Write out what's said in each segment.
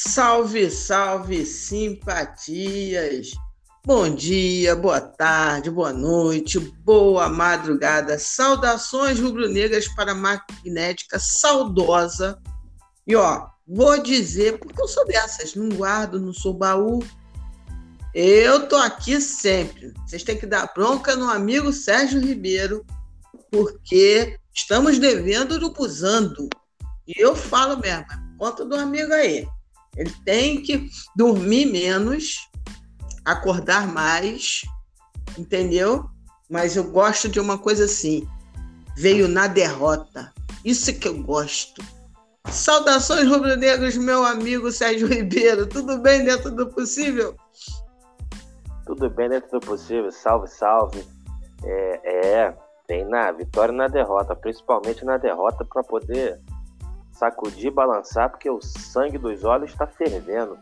Salve, salve, simpatias! Bom dia, boa tarde, boa noite, boa madrugada. Saudações rubro-negras para a magnética saudosa. E ó, vou dizer, porque eu sou dessas, não guardo, não sou baú. Eu tô aqui sempre. Vocês têm que dar bronca no amigo Sérgio Ribeiro, porque estamos devendo do Busando. E eu falo mesmo, conta do amigo aí. Ele tem que dormir menos, acordar mais, entendeu? Mas eu gosto de uma coisa assim. Veio na derrota. Isso que eu gosto. Saudações rubro-negros, meu amigo Sérgio Ribeiro. Tudo bem dentro do possível? Tudo bem dentro do possível. Salve, salve. É, é tem na vitória e na derrota, principalmente na derrota para poder sacudir, balançar, porque o sangue dos olhos está fervendo.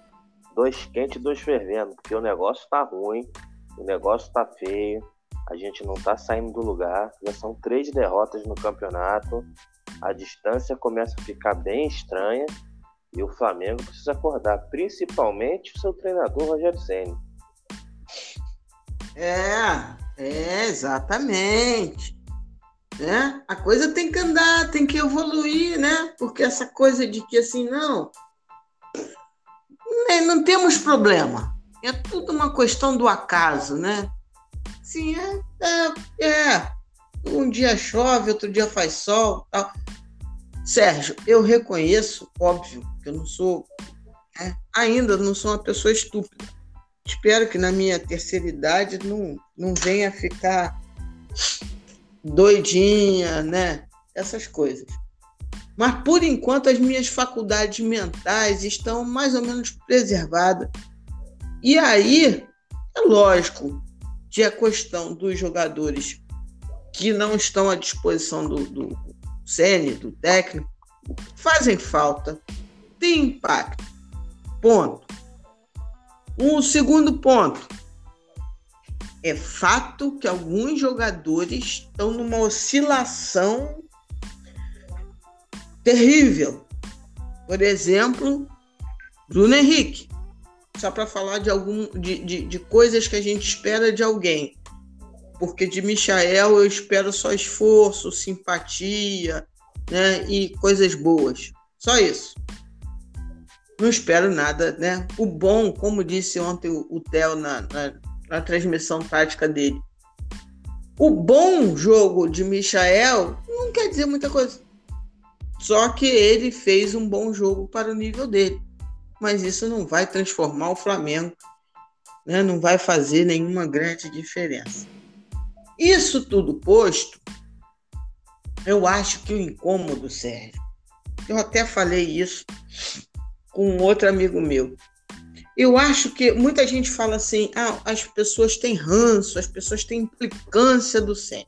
Dois quentes, dois fervendo, porque o negócio está ruim, o negócio está feio, a gente não está saindo do lugar. Já são três derrotas no campeonato, a distância começa a ficar bem estranha e o Flamengo precisa acordar, principalmente o seu treinador Rogério Senna. É, é, exatamente né? A coisa tem que andar, tem que evoluir, né? Porque essa coisa de que assim, não, né, não temos problema. É tudo uma questão do acaso, né? Sim, é, é, é. Um dia chove, outro dia faz sol, tal. Sérgio, eu reconheço, óbvio, que eu não sou, né? ainda não sou uma pessoa estúpida. Espero que na minha terceira idade não, não venha ficar doidinha, né? Essas coisas. Mas por enquanto as minhas faculdades mentais estão mais ou menos preservadas. E aí, é lógico, que a questão dos jogadores que não estão à disposição do, do CN, do técnico, fazem falta, tem impacto. Ponto. Um segundo ponto é fato que alguns jogadores estão numa oscilação terrível. Por exemplo, Bruno Henrique. Só para falar de, algum, de, de, de coisas que a gente espera de alguém. Porque de Michael eu espero só esforço, simpatia né, e coisas boas. Só isso. Não espero nada, né? O bom, como disse ontem o Theo na, na na transmissão tática dele. O bom jogo de Michael não quer dizer muita coisa. Só que ele fez um bom jogo para o nível dele. Mas isso não vai transformar o Flamengo, né? não vai fazer nenhuma grande diferença. Isso tudo posto, eu acho que o incômodo, Sérgio, eu até falei isso com outro amigo meu. Eu acho que muita gente fala assim: ah, as pessoas têm ranço, as pessoas têm implicância do SEM.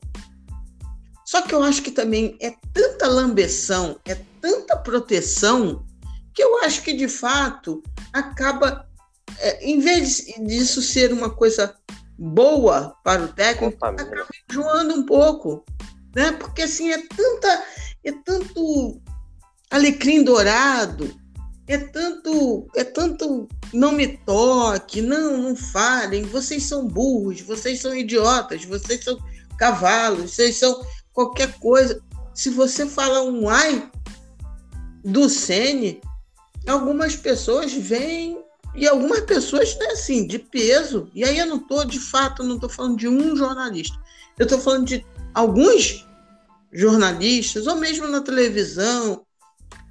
Só que eu acho que também é tanta lambeção, é tanta proteção, que eu acho que de fato acaba, é, em vez disso ser uma coisa boa para o técnico, acaba enjoando um pouco. Né? Porque assim, é tanta, é tanto alecrim dourado, é tanto, é tanto não me toque, não, não falem, vocês são burros, vocês são idiotas, vocês são cavalos, vocês são qualquer coisa. Se você fala um ai do Sene, algumas pessoas vêm e algumas pessoas, né, assim, de peso. E aí eu não estou, de fato, não estou falando de um jornalista. Eu estou falando de alguns jornalistas, ou mesmo na televisão,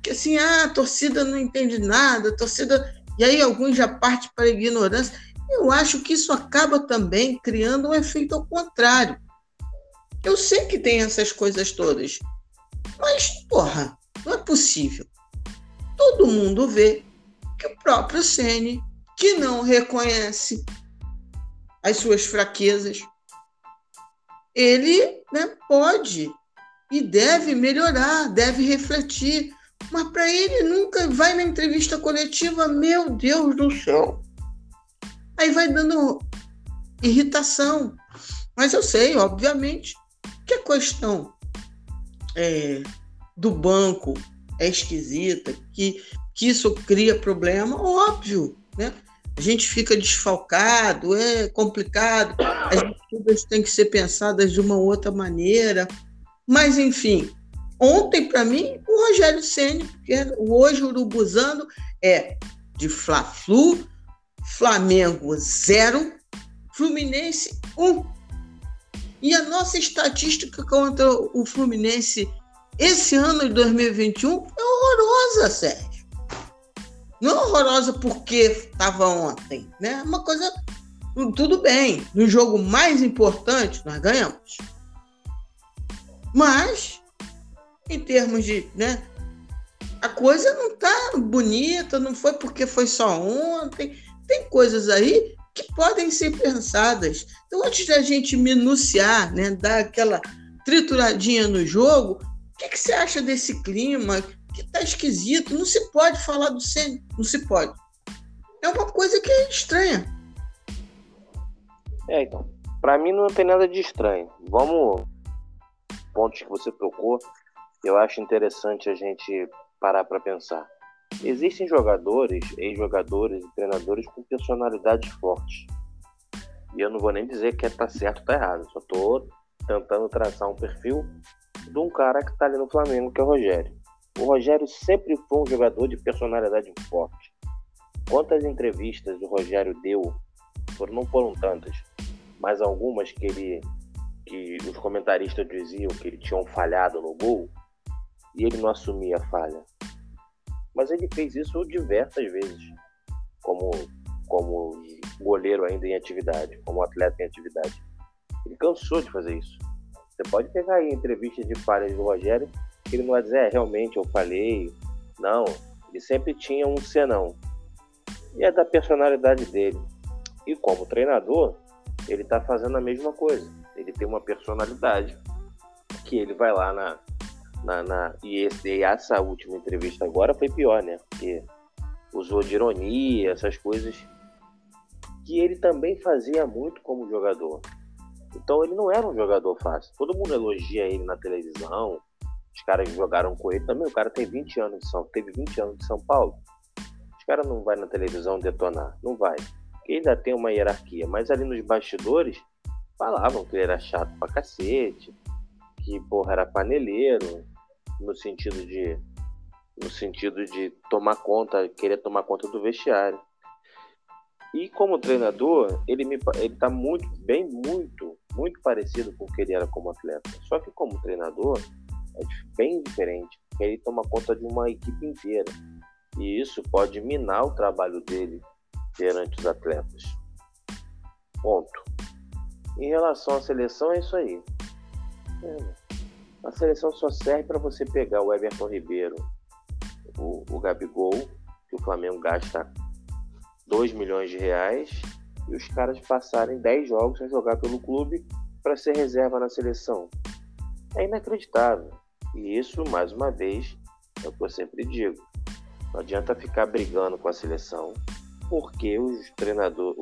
que assim, ah, a torcida não entende nada, a torcida. E aí alguns já partem para a ignorância. Eu acho que isso acaba também criando um efeito ao contrário. Eu sei que tem essas coisas todas, mas, porra, não é possível. Todo mundo vê que o próprio Sene, que não reconhece as suas fraquezas, ele né, pode e deve melhorar, deve refletir. Mas para ele nunca vai na entrevista coletiva, meu Deus do céu. Aí vai dando irritação. Mas eu sei, obviamente, que a questão é, do banco é esquisita, que, que isso cria problema, óbvio, né? A gente fica desfalcado, é complicado, as coisas têm que ser pensadas de uma outra maneira, mas enfim, ontem para mim o Rogério Ceni, que o hoje urubuzano é de Fla-Flu, Flamengo 0, Fluminense 1. Um. E a nossa estatística contra o Fluminense esse ano de 2021 é horrorosa, Sérgio. Não é horrorosa porque estava ontem, né? É uma coisa. Tudo bem, no jogo mais importante, nós ganhamos. Mas, em termos de. Né, a coisa não tá bonita, não foi porque foi só ontem. Tem coisas aí que podem ser pensadas. Então, antes da gente minuciar, né, dar aquela trituradinha no jogo, o que, que você acha desse clima? Que tá esquisito. Não se pode falar do Senna. Não se pode. É uma coisa que é estranha. É, então. Para mim não tem nada de estranho. Vamos. Pontos que você tocou, eu acho interessante a gente parar para pensar. Existem jogadores, ex-jogadores e treinadores com personalidades fortes. E eu não vou nem dizer que é tá certo ou tá errado, só tô tentando traçar um perfil de um cara que tá ali no Flamengo, que é o Rogério. O Rogério sempre foi um jogador de personalidade forte. Quantas entrevistas o Rogério deu, foram, não foram tantas, mas algumas que ele que os comentaristas diziam que ele tinha falhado no gol e ele não assumia a falha. Mas ele fez isso diversas vezes, como, como goleiro ainda em atividade, como atleta em atividade. Ele cansou de fazer isso. Você pode pegar aí entrevistas de falhas do Rogério, que ele não vai dizer, é, realmente eu falhei. Não, ele sempre tinha um senão. E é da personalidade dele. E como treinador, ele está fazendo a mesma coisa. Ele tem uma personalidade que ele vai lá na, na, na, e, esse, e essa última entrevista agora foi pior, né? Porque usou de ironia, essas coisas que ele também fazia muito como jogador. Então ele não era um jogador fácil. Todo mundo elogia ele na televisão. Os caras jogaram com ele também. O cara tem 20 anos de São, teve 20 anos de São Paulo. Os caras não vai na televisão detonar, não vai. Porque ainda tem uma hierarquia, mas ali nos bastidores falavam que ele era chato pra cacete, que porra era paneleiro, no sentido de no sentido de tomar conta, querer tomar conta do vestiário. E como treinador, ele me ele tá muito bem muito muito parecido com o que ele era como atleta. Só que como treinador é bem diferente, porque ele toma conta de uma equipe inteira. E isso pode minar o trabalho dele perante os atletas. Ponto. Em relação à seleção, é isso aí. É, a seleção só serve para você pegar o Everton Ribeiro, o, o Gabigol, que o Flamengo gasta 2 milhões de reais, e os caras passarem 10 jogos sem jogar pelo clube para ser reserva na seleção. É inacreditável. E isso, mais uma vez, é o que eu sempre digo. Não adianta ficar brigando com a seleção, porque os treinadores,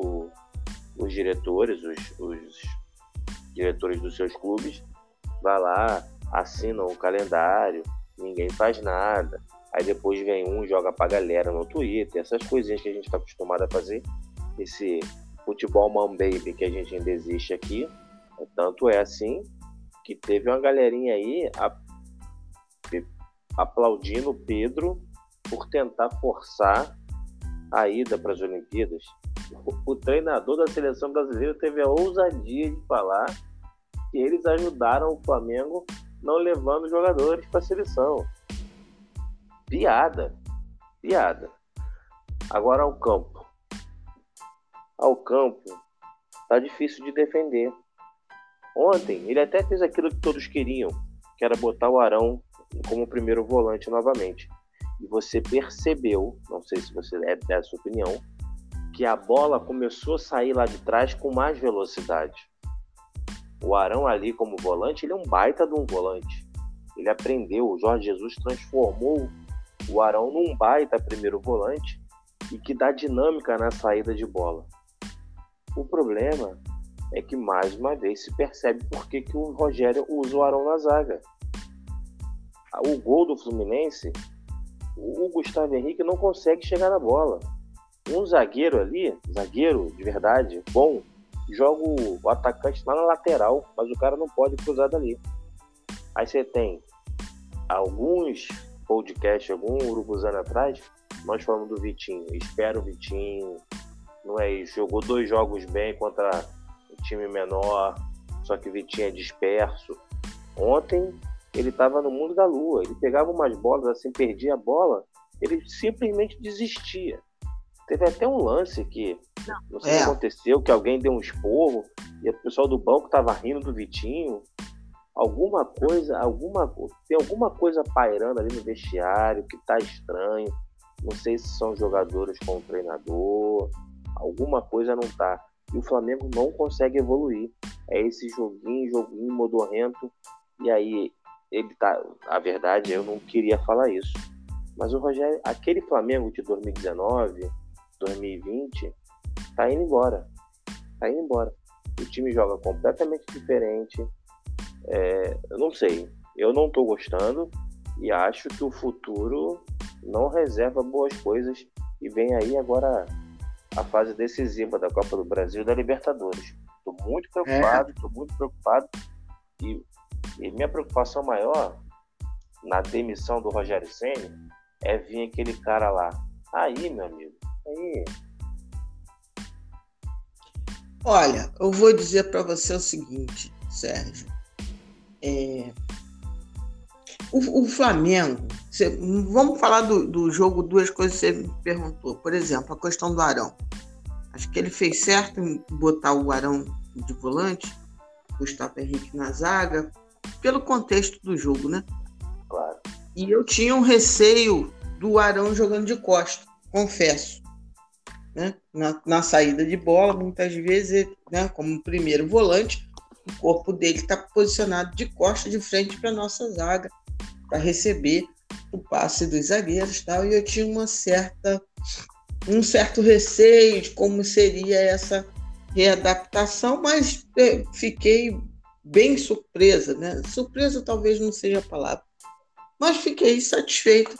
os diretores, os, os diretores dos seus clubes, vai lá, assinam o calendário, ninguém faz nada. Aí depois vem um joga pra galera no Twitter, essas coisinhas que a gente está acostumado a fazer. Esse futebol man baby que a gente ainda existe aqui. Tanto é assim que teve uma galerinha aí a, aplaudindo o Pedro por tentar forçar a ida para as Olimpíadas. O, o treinador da seleção brasileira teve a ousadia de falar que eles ajudaram o Flamengo não levando jogadores para a seleção. Piada. Piada. Agora ao campo. Ao campo tá difícil de defender. Ontem ele até fez aquilo que todos queriam, que era botar o Arão como primeiro volante novamente. E você percebeu, não sei se você é dessa opinião, que a bola começou a sair lá de trás com mais velocidade. O Arão ali como volante, ele é um baita de um volante. Ele aprendeu, o Jorge Jesus transformou o Arão num baita primeiro volante e que dá dinâmica na saída de bola. O problema é que mais uma vez se percebe por que, que o Rogério usa o Arão na zaga. O gol do Fluminense o Gustavo Henrique não consegue chegar na bola. Um zagueiro ali, zagueiro de verdade, bom, joga o atacante lá na lateral, mas o cara não pode cruzar dali. Aí você tem alguns podcasts, algum urubuzano atrás, nós falamos do Vitinho. Espera o Vitinho, não é isso. Jogou dois jogos bem contra um time menor, só que o Vitinho é disperso. Ontem ele estava no mundo da lua. Ele pegava umas bolas assim, perdia a bola, ele simplesmente desistia. Teve até um lance que não, não sei o é. que aconteceu, que alguém deu um esporro e o pessoal do banco estava rindo do Vitinho. Alguma coisa, alguma tem alguma coisa pairando ali no vestiário que tá estranho. Não sei se são jogadores com o treinador, alguma coisa não tá. E o Flamengo não consegue evoluir. É esse joguinho, joguinho modorrento. E aí ele tá. A verdade, eu não queria falar isso. Mas o Rogério, aquele Flamengo de 2019, 2020, tá indo embora. Tá indo embora. O time joga completamente diferente. É, eu não sei. Eu não tô gostando e acho que o futuro não reserva boas coisas. E vem aí agora a fase decisiva da Copa do Brasil e da Libertadores. Tô muito preocupado, é. tô muito preocupado. E e minha preocupação maior na demissão do Rogério Senna é vir aquele cara lá. Aí, meu amigo, aí. Olha, eu vou dizer para você o seguinte, Sérgio. É... O, o, Flamengo, você, vamos falar do, do jogo, duas coisas que você me perguntou. Por exemplo, a questão do Arão. Acho que ele fez certo em botar o Arão de volante, Gustavo Henrique na zaga, pelo contexto do jogo, né? Claro. E eu tinha um receio do Arão jogando de costa, confesso. Né? Na, na saída de bola, muitas vezes, né, como primeiro volante, o corpo dele está posicionado de costa de frente para nossa zaga, para receber o passe dos zagueiros tal, e eu tinha uma certa um certo receio de como seria essa readaptação, mas é, fiquei bem surpresa, né? Surpresa talvez não seja a palavra, mas fiquei satisfeito.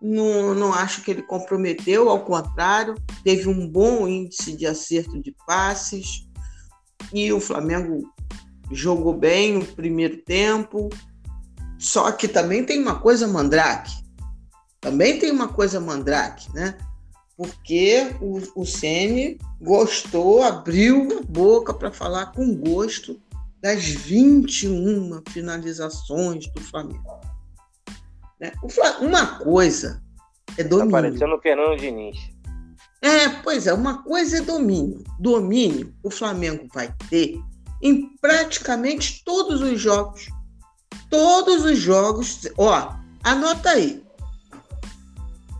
Não, não acho que ele comprometeu, ao contrário, teve um bom índice de acerto de passes e o Flamengo jogou bem no primeiro tempo. Só que também tem uma coisa mandrake. Também tem uma coisa mandrake, né? Porque o, o gostou, abriu a boca para falar com gosto das 21 finalizações do Flamengo. Né? Uma coisa é tá domínio. Tá parecendo o Fernando Diniz. É, pois é, uma coisa é domínio. Domínio o Flamengo vai ter em praticamente todos os jogos. Todos os jogos. Ó, anota aí.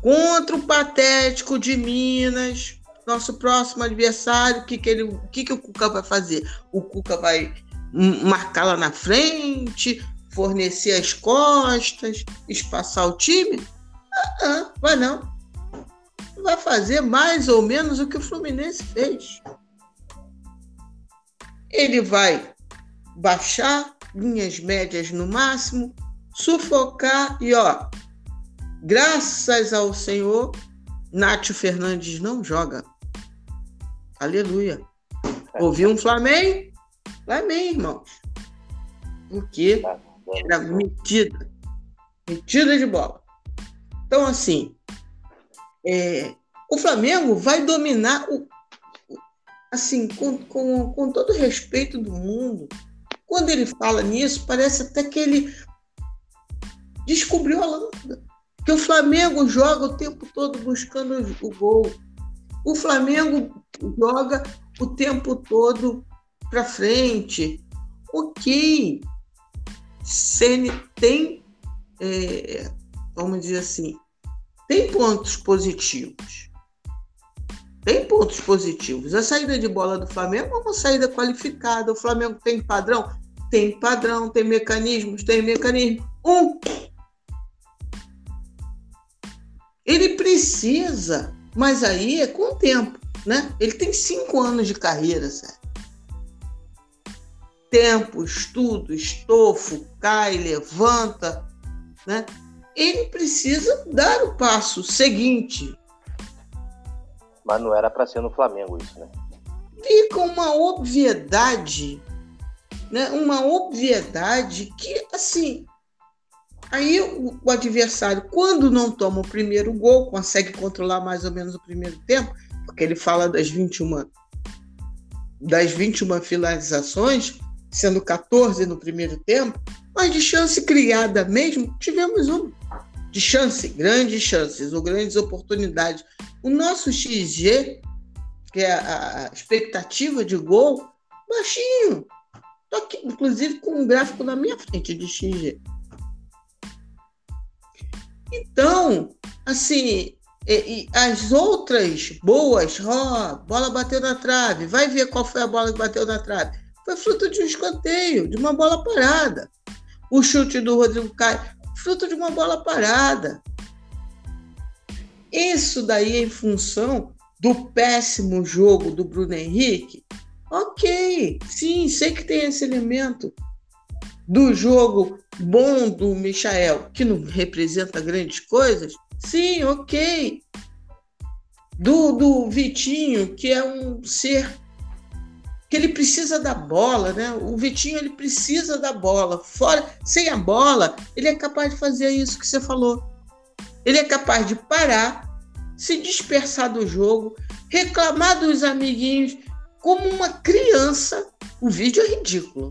Contra o Patético de Minas, nosso próximo adversário, o que, que, ele, o que, que o Cuca vai fazer? O Cuca vai marcar lá na frente, fornecer as costas, espaçar o time? Ah, ah, vai não. Vai fazer mais ou menos o que o Fluminense fez. Ele vai baixar linhas médias no máximo, sufocar e ó, graças ao Senhor, Nátio Fernandes não joga. Aleluia. Ouviu um Flamengo? Flamengo, irmãos. Porque tá era metida. Metida de bola. Então, assim, é, o Flamengo vai dominar o, assim, com, com, com todo o respeito do mundo. Quando ele fala nisso, parece até que ele descobriu a lâmpada. Que o Flamengo joga o tempo todo buscando o gol. O Flamengo joga o tempo todo para frente. Ok. Tem, é, vamos dizer assim, tem pontos positivos. Tem pontos positivos. A saída de bola do Flamengo é uma saída qualificada. O Flamengo tem padrão? Tem padrão, tem mecanismos, tem mecanismo. Um. Ele precisa, mas aí é com o tempo, né? Ele tem cinco anos de carreira, certo? Tempo, estudo, estofo, cai, levanta, né? ele precisa dar o passo seguinte. Mas não era para ser no Flamengo isso, né? Fica uma obviedade, né? Uma obviedade que, assim, aí o, o adversário, quando não toma o primeiro gol, consegue controlar mais ou menos o primeiro tempo, porque ele fala das 21 das 21 finalizações, sendo 14 no primeiro tempo, mas de chance criada mesmo, tivemos uma. De chance, grandes chances, ou grandes oportunidades. O nosso XG, que é a expectativa de gol, baixinho. Tô aqui, inclusive, com um gráfico na minha frente de XG. Então, assim, e, e as outras boas, ó, bola bateu na trave, vai ver qual foi a bola que bateu na trave. Foi fruto de um escanteio, de uma bola parada. O chute do Rodrigo Caio, fruto de uma bola parada. Isso daí em função do péssimo jogo do Bruno Henrique. Ok, sim, sei que tem esse elemento do jogo bom do Michael, que não representa grandes coisas. Sim, ok. Do, do Vitinho, que é um ser que ele precisa da bola, né? O Vitinho ele precisa da bola. Fora, sem a bola, ele é capaz de fazer isso que você falou. Ele é capaz de parar, se dispersar do jogo, reclamar dos amiguinhos como uma criança. O vídeo é ridículo.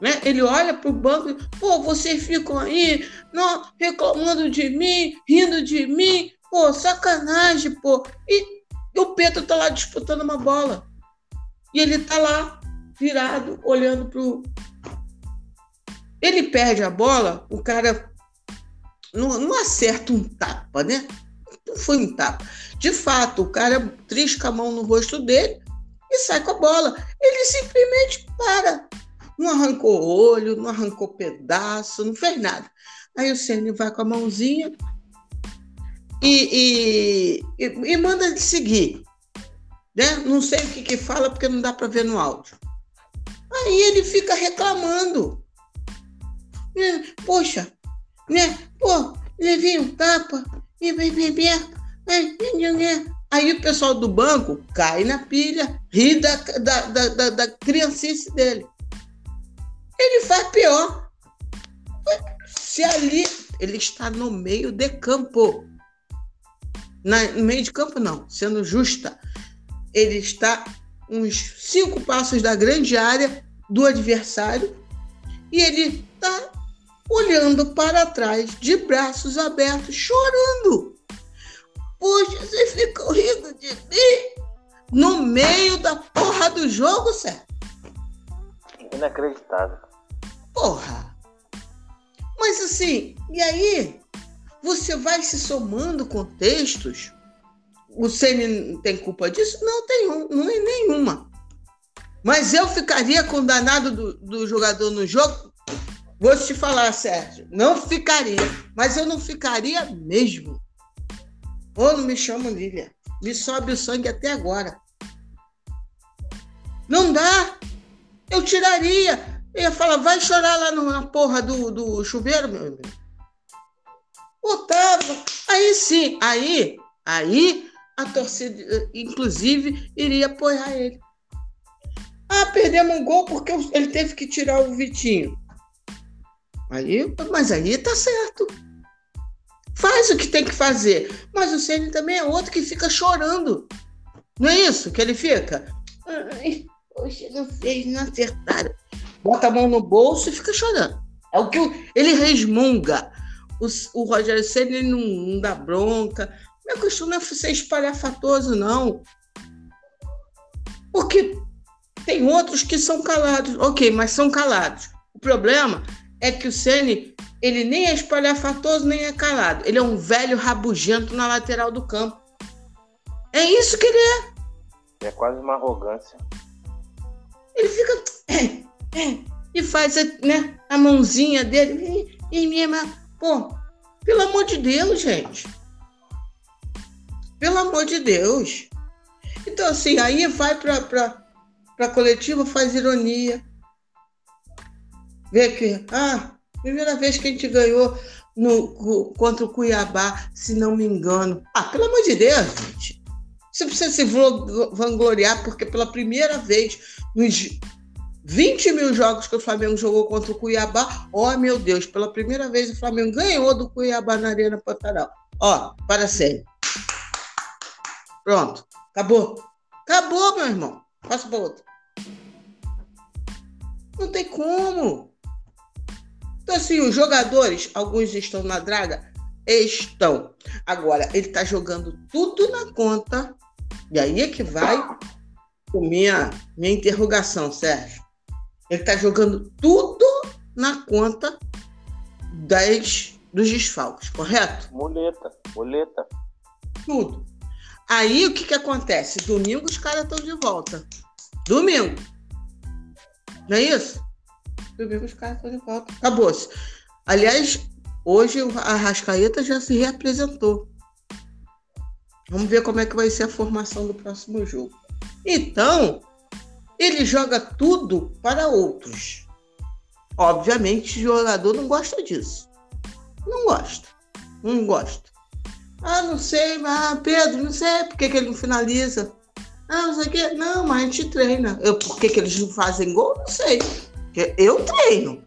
Né? Ele olha para o banco e, pô, vocês ficam aí não, reclamando de mim, rindo de mim, pô, sacanagem, pô. E, e o Pedro tá lá disputando uma bola. E ele tá lá, virado, olhando pro. Ele perde a bola, o cara não, não acerta um tapa, né? Não foi um tapa. De fato, o cara trisca a mão no rosto dele e sai com a bola. Ele simplesmente para. Não arrancou olho, não arrancou pedaço, não fez nada. Aí o Ceni vai com a mãozinha e, e, e, e manda ele seguir. Né? Não sei o que, que fala porque não dá para ver no áudio. Aí ele fica reclamando. Né? Poxa, né? Pô, levei um tapa. Aí o pessoal do banco cai na pilha, ri da, da, da, da, da criancice dele. Ele faz pior. Se ali ele está no meio de campo. Na, no meio de campo, não, sendo justa ele está uns cinco passos da grande área do adversário e ele está olhando para trás, de braços abertos, chorando. Poxa, você ficou rindo de mim no meio da porra do jogo, Sérgio. Inacreditável. Porra. Mas assim, e aí? Você vai se somando contextos o Ceni tem culpa disso? Não tem não é nenhuma. Mas eu ficaria com o danado do, do jogador no jogo? Vou te falar, Sérgio, não ficaria. Mas eu não ficaria mesmo. Ou não me chamo Lívia. Me sobe o sangue até agora. Não dá. Eu tiraria. Eu ia falar, vai chorar lá na porra do, do chuveiro, meu amigo. Otávio. Aí sim, aí, aí a torcida, inclusive, iria apoiar ele. Ah, perdemos um gol porque ele teve que tirar o Vitinho. Aí, mas aí tá certo. Faz o que tem que fazer. Mas o Ceni também é outro que fica chorando. Não é isso que ele fica? Ai, poxa, não fez, não acertaram. Bota a mão no bolso e fica chorando. É o que ele resmunga. O, o Rogério Ceni não, não dá bronca, é ser espalhafatoso, não. Porque tem outros que são calados. Ok, mas são calados. O problema é que o Ceni ele nem é espalhafatoso, nem é calado. Ele é um velho rabugento na lateral do campo. É isso que ele é. É quase uma arrogância. Ele fica. É, é, e faz né, a mãozinha dele. E, e, e, pô, pelo amor de Deus, gente. Pelo amor de Deus. Então, assim, aí vai para a coletiva, faz ironia. Vê que, ah, primeira vez que a gente ganhou no, contra o Cuiabá, se não me engano. Ah, pelo amor de Deus, gente. Você precisa se vangloriar, porque pela primeira vez nos 20 mil jogos que o Flamengo jogou contra o Cuiabá, ó oh, meu Deus, pela primeira vez o Flamengo ganhou do Cuiabá na Arena Pantanal. Ó, para sempre. Pronto, acabou. Acabou, meu irmão. Passa para outro. Não tem como. Então, assim, os jogadores, alguns estão na draga? Estão. Agora, ele está jogando tudo na conta. E aí é que vai o minha, minha interrogação, Sérgio. Ele está jogando tudo na conta das, dos desfalques, correto? Muleta, muleta. Tudo. Aí o que, que acontece? Domingo os caras estão de volta. Domingo. Não é isso? Domingo os caras estão de volta. Acabou-se. Aliás, hoje a Rascaeta já se reapresentou. Vamos ver como é que vai ser a formação do próximo jogo. Então, ele joga tudo para outros. Obviamente, o jogador não gosta disso. Não gosta. Não gosta. Ah, não sei, ah, Pedro, não sei por que, que ele não finaliza. Ah, não sei o quê. Não, mas a gente treina. Eu, por que, que eles não fazem gol? Não sei. Eu treino.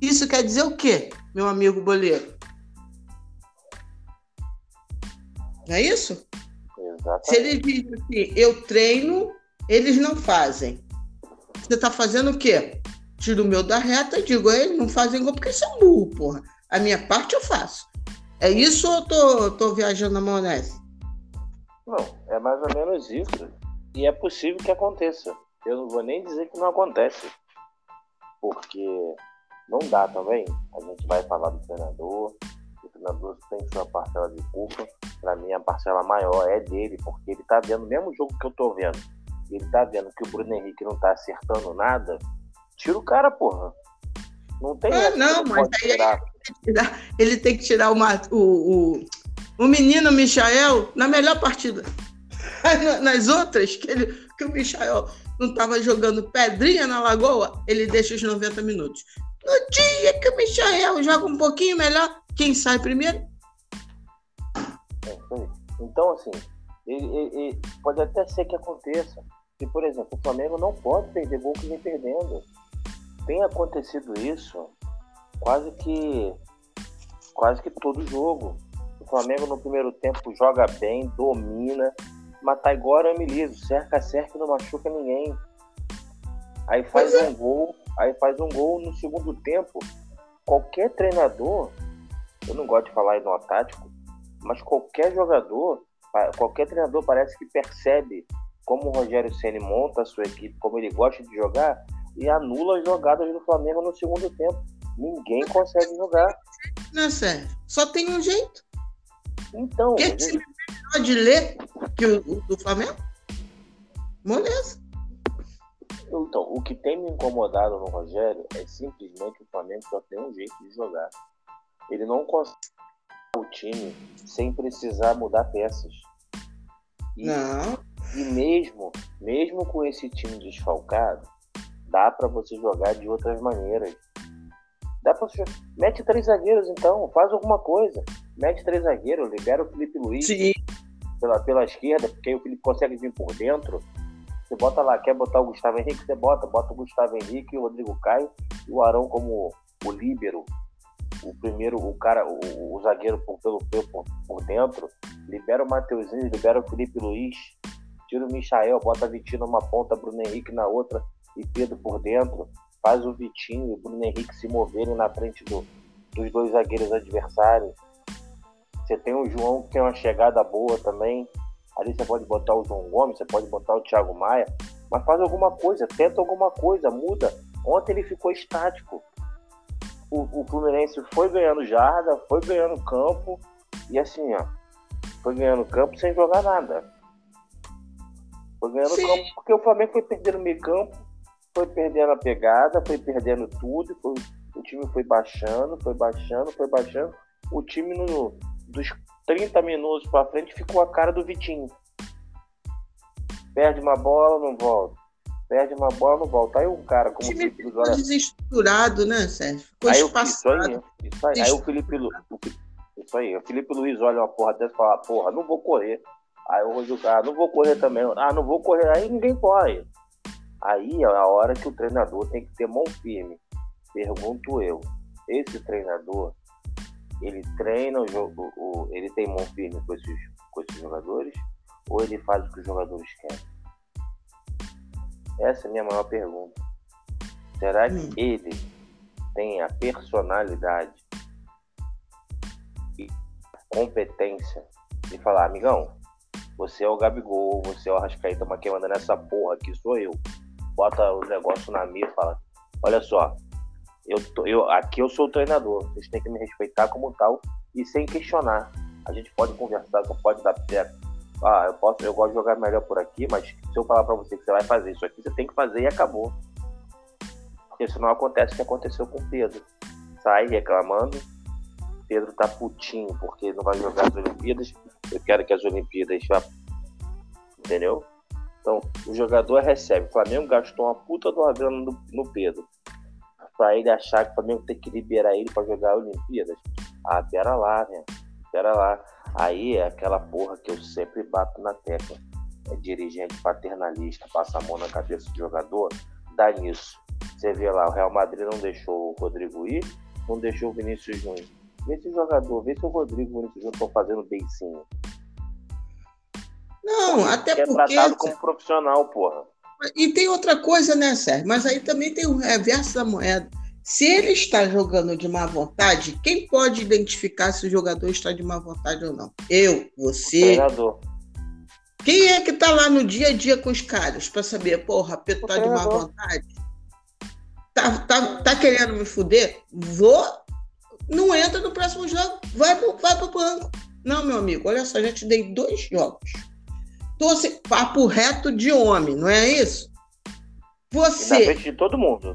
Isso quer dizer o quê, meu amigo boleiro? Não é isso? Exatamente. Se ele diz assim, eu treino, eles não fazem. Você está fazendo o quê? Tiro o meu da reta e digo, eles não fazem gol porque são burro, porra. A minha parte eu faço. É isso ou eu tô, tô viajando na maionese? Não, é mais ou menos isso. E é possível que aconteça. Eu não vou nem dizer que não acontece. Porque não dá também. A gente vai falar do treinador. O treinador tem sua parcela de culpa. Para mim, a parcela maior é dele, porque ele tá vendo o mesmo jogo que eu tô vendo. Ele tá vendo que o Bruno Henrique não tá acertando nada. Tira o cara, porra. Não tem. Ah, não, mas aí tirar, ele tem que tirar uma, o, o, o menino Michael na melhor partida. Nas outras, que, ele, que o Michael não estava jogando pedrinha na lagoa, ele deixa os 90 minutos. No dia que o Michael joga um pouquinho melhor, quem sai primeiro? É, então, assim, ele, ele, pode até ser que aconteça. Que, por exemplo, o Flamengo não pode perder gol que vem perdendo. Tem acontecido isso quase que quase que todo jogo. O Flamengo no primeiro tempo joga bem, domina, mas tá igual arame liso, cerca cerca e não machuca ninguém. Aí faz é. um gol, aí faz um gol no segundo tempo. Qualquer treinador, eu não gosto de falar em no tático, mas qualquer jogador, qualquer treinador parece que percebe como o Rogério Ceni monta a sua equipe, como ele gosta de jogar e anula as jogadas do Flamengo no segundo tempo. Ninguém consegue jogar. Não é sério. Só tem um jeito. Então. Que time melhor de ler que o, o do Flamengo? Moleza. Então, o que tem me incomodado no Rogério é simplesmente o Flamengo só tem um jeito de jogar. Ele não consegue o time sem precisar mudar peças. E, não. E mesmo, mesmo com esse time desfalcado, dá para você jogar de outras maneiras. Dá pra você... Mete três zagueiros então, faz alguma coisa. Mete três zagueiros, libera o Felipe Luiz Sim. Pela, pela esquerda, porque aí o Felipe consegue vir por dentro. Você bota lá, quer botar o Gustavo Henrique, você bota. Bota o Gustavo Henrique, o Rodrigo Caio e o Arão como o líbero. O primeiro, o cara, o, o zagueiro por, pelo, por, por dentro. Libera o Mateuzinho, libera o Felipe Luiz. Tira o Michael, bota a Vitinho numa ponta, Bruno Henrique na outra e Pedro por dentro faz o Vitinho e o Bruno Henrique se moverem na frente do, dos dois zagueiros adversários. Você tem o João que tem uma chegada boa também. Ali você pode botar o João Gomes, você pode botar o Thiago Maia, mas faz alguma coisa, tenta alguma coisa, muda. Ontem ele ficou estático. O, o Fluminense foi ganhando jarda, foi ganhando campo e assim, ó, foi ganhando campo sem jogar nada. Foi ganhando Sim. campo porque o Flamengo foi perdendo meio campo foi perdendo a pegada, foi perdendo tudo, foi, o time foi baixando, foi baixando, foi baixando. O time no, dos 30 minutos para frente ficou a cara do Vitinho. Perde uma bola, não volta. Perde uma bola, não volta. Aí um cara como o time ficou desestruturado, né, Sérgio? Ficou aí, espaçado. Isso aí, Isso aí. Aí o Felipe Lu... Isso aí. O Felipe Luiz olha uma porra dessa e fala, porra, não vou correr. Aí o Rodrigo, ah, não vou correr também. Ah, não vou correr. Aí ninguém corre. Aí é a hora que o treinador tem que ter mão firme. Pergunto eu, esse treinador, ele treina o jogo, o, ele tem mão firme com esses, com esses jogadores ou ele faz o que os jogadores querem? Essa é a minha maior pergunta. Será que hum. ele tem a personalidade e competência de falar, amigão, você é o Gabigol, você é o Arrascaeta, mas quem manda nessa porra aqui sou eu. Bota o negócio na mesa e fala, olha só, eu, tô, eu aqui eu sou o treinador, vocês têm que me respeitar como tal e sem questionar. A gente pode conversar, você pode dar certo. Ah, eu posso, eu gosto de jogar melhor por aqui, mas se eu falar para você que você vai fazer isso aqui, você tem que fazer e acabou. Porque senão acontece o que aconteceu com o Pedro. Sai reclamando, Pedro tá putinho porque não vai jogar as Olimpíadas. Eu quero que as Olimpíadas já. Entendeu? Então, o jogador recebe. O Flamengo gastou uma puta uma grana no, no Pedro para ele achar que o Flamengo tem que liberar ele para jogar Olimpíadas. Ah, pera lá, né? Pera lá. Aí é aquela porra que eu sempre bato na tecla. É dirigente paternalista, passa a mão na cabeça do jogador, dá nisso. Você vê lá, o Real Madrid não deixou o Rodrigo ir, não deixou o Vinícius Júnior. Vê se o jogador, vê se o Rodrigo e o Vinícius Júnior estão fazendo beicinho. Não, até é porque. É tratado como profissional, porra. E tem outra coisa, né, Sérgio? Mas aí também tem o reverso da moeda. Se ele está jogando de má vontade, quem pode identificar se o jogador está de má vontade ou não? Eu, você. O. Quem é que está lá no dia a dia com os caras para saber, porra, Pedro tá de má vontade? Tá, tá, tá querendo me fuder? Vou. Não entra no próximo jogo. Vai pro, vai pro banco. Não, meu amigo, olha só, já te dei dois jogos. Doce, papo reto de homem, não é isso? Você. na frente de todo mundo.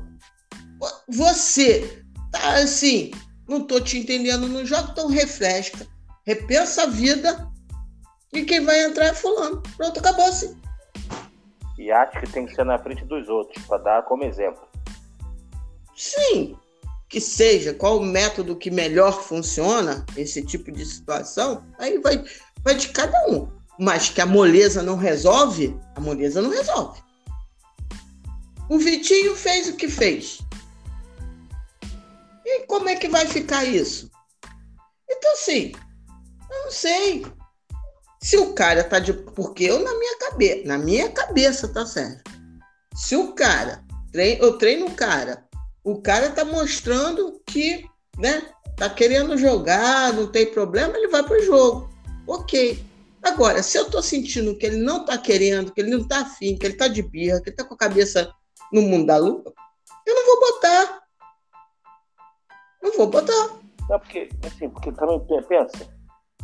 Você tá assim, não tô te entendendo no jogo, então refresca, repensa a vida e quem vai entrar é fulano. Pronto, acabou assim. E acho que tem que ser na frente dos outros, para dar como exemplo. Sim, que seja, qual o método que melhor funciona esse tipo de situação, aí vai, vai de cada um. Mas que a moleza não resolve, a moleza não resolve. O Vitinho fez o que fez. E como é que vai ficar isso? Então, assim, eu não sei. Se o cara tá de. Porque eu, na minha cabeça, na minha cabeça, tá certo? Se o cara, eu treino o cara, o cara tá mostrando que, né, tá querendo jogar, não tem problema, ele vai pro jogo. Ok. Agora, se eu tô sentindo que ele não tá querendo, que ele não tá afim, que ele tá de birra, que ele tá com a cabeça no mundo da lua, eu não vou botar. Não vou botar. Não, porque, assim, porque também pensa,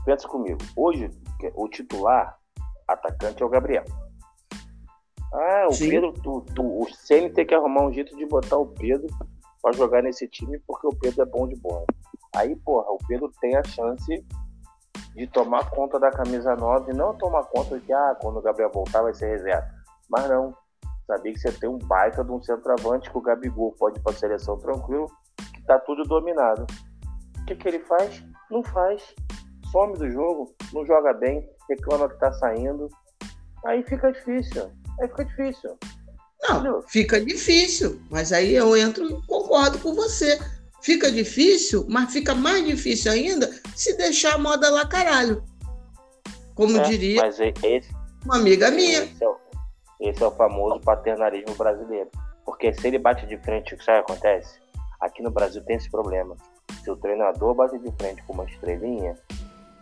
pensa comigo. Hoje, o titular atacante é o Gabriel. Ah, o Sim. Pedro, tu, tu, o Ceni tem que arrumar um jeito de botar o Pedro para jogar nesse time porque o Pedro é bom de bola. Aí, porra, o Pedro tem a chance de tomar conta da camisa 9 e não tomar conta de que, ah, quando o Gabriel voltar vai ser reserva. Mas não. Sabia que você tem um baita de um centroavante que o Gabigol pode ir pra seleção tranquilo, que tá tudo dominado. O que, que ele faz? Não faz. Some do jogo, não joga bem, reclama que tá saindo. Aí fica difícil. Aí fica difícil. Não, Entendeu? fica difícil. Mas aí eu entro e concordo com você. Fica difícil, mas fica mais difícil ainda se deixar a moda lá caralho. Como é, diria esse, uma amiga minha. Esse é, o, esse é, o, famoso paternalismo brasileiro. Porque se ele bate de frente, o que acontece? Aqui no Brasil tem esse problema. Se o treinador bate de frente com uma estrelinha,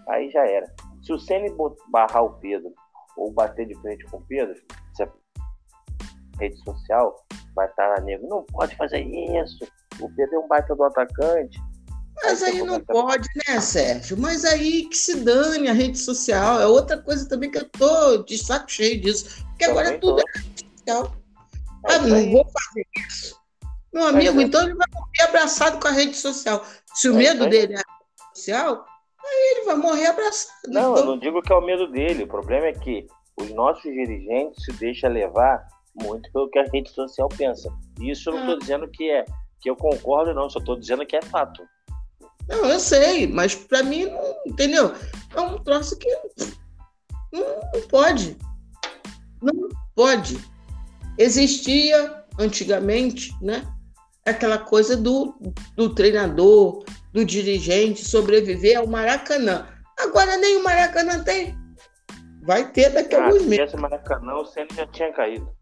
aí já era. Se o Ceni barrar o Pedro ou bater de frente com o Pedro, você rede social vai estar lá nego, não pode fazer isso, o Pedro é um baita do atacante. Mas aí, aí não pode, né, Sérgio? Mas aí que se dane a rede social. É outra coisa também que eu tô de saco cheio disso. Porque Também agora tudo é rede social. É ah, não vou fazer isso. Meu amigo, é então ele vai morrer abraçado com a rede social. Se o é medo dele é a rede social, aí ele vai morrer abraçado. Não, então... eu não digo que é o medo dele. O problema é que os nossos dirigentes se deixam levar muito pelo que a rede social pensa. E isso eu não estou ah. dizendo que é que eu concordo, não, só estou dizendo que é fato. Não, eu sei, mas para mim, não, entendeu? É um troço que não, não pode. Não pode. Existia antigamente, né? Aquela coisa do, do treinador, do dirigente sobreviver ao Maracanã. Agora nem o Maracanã tem. Vai ter daqui a ah, alguns meses. Se Maracanã, o Senna já tinha caído.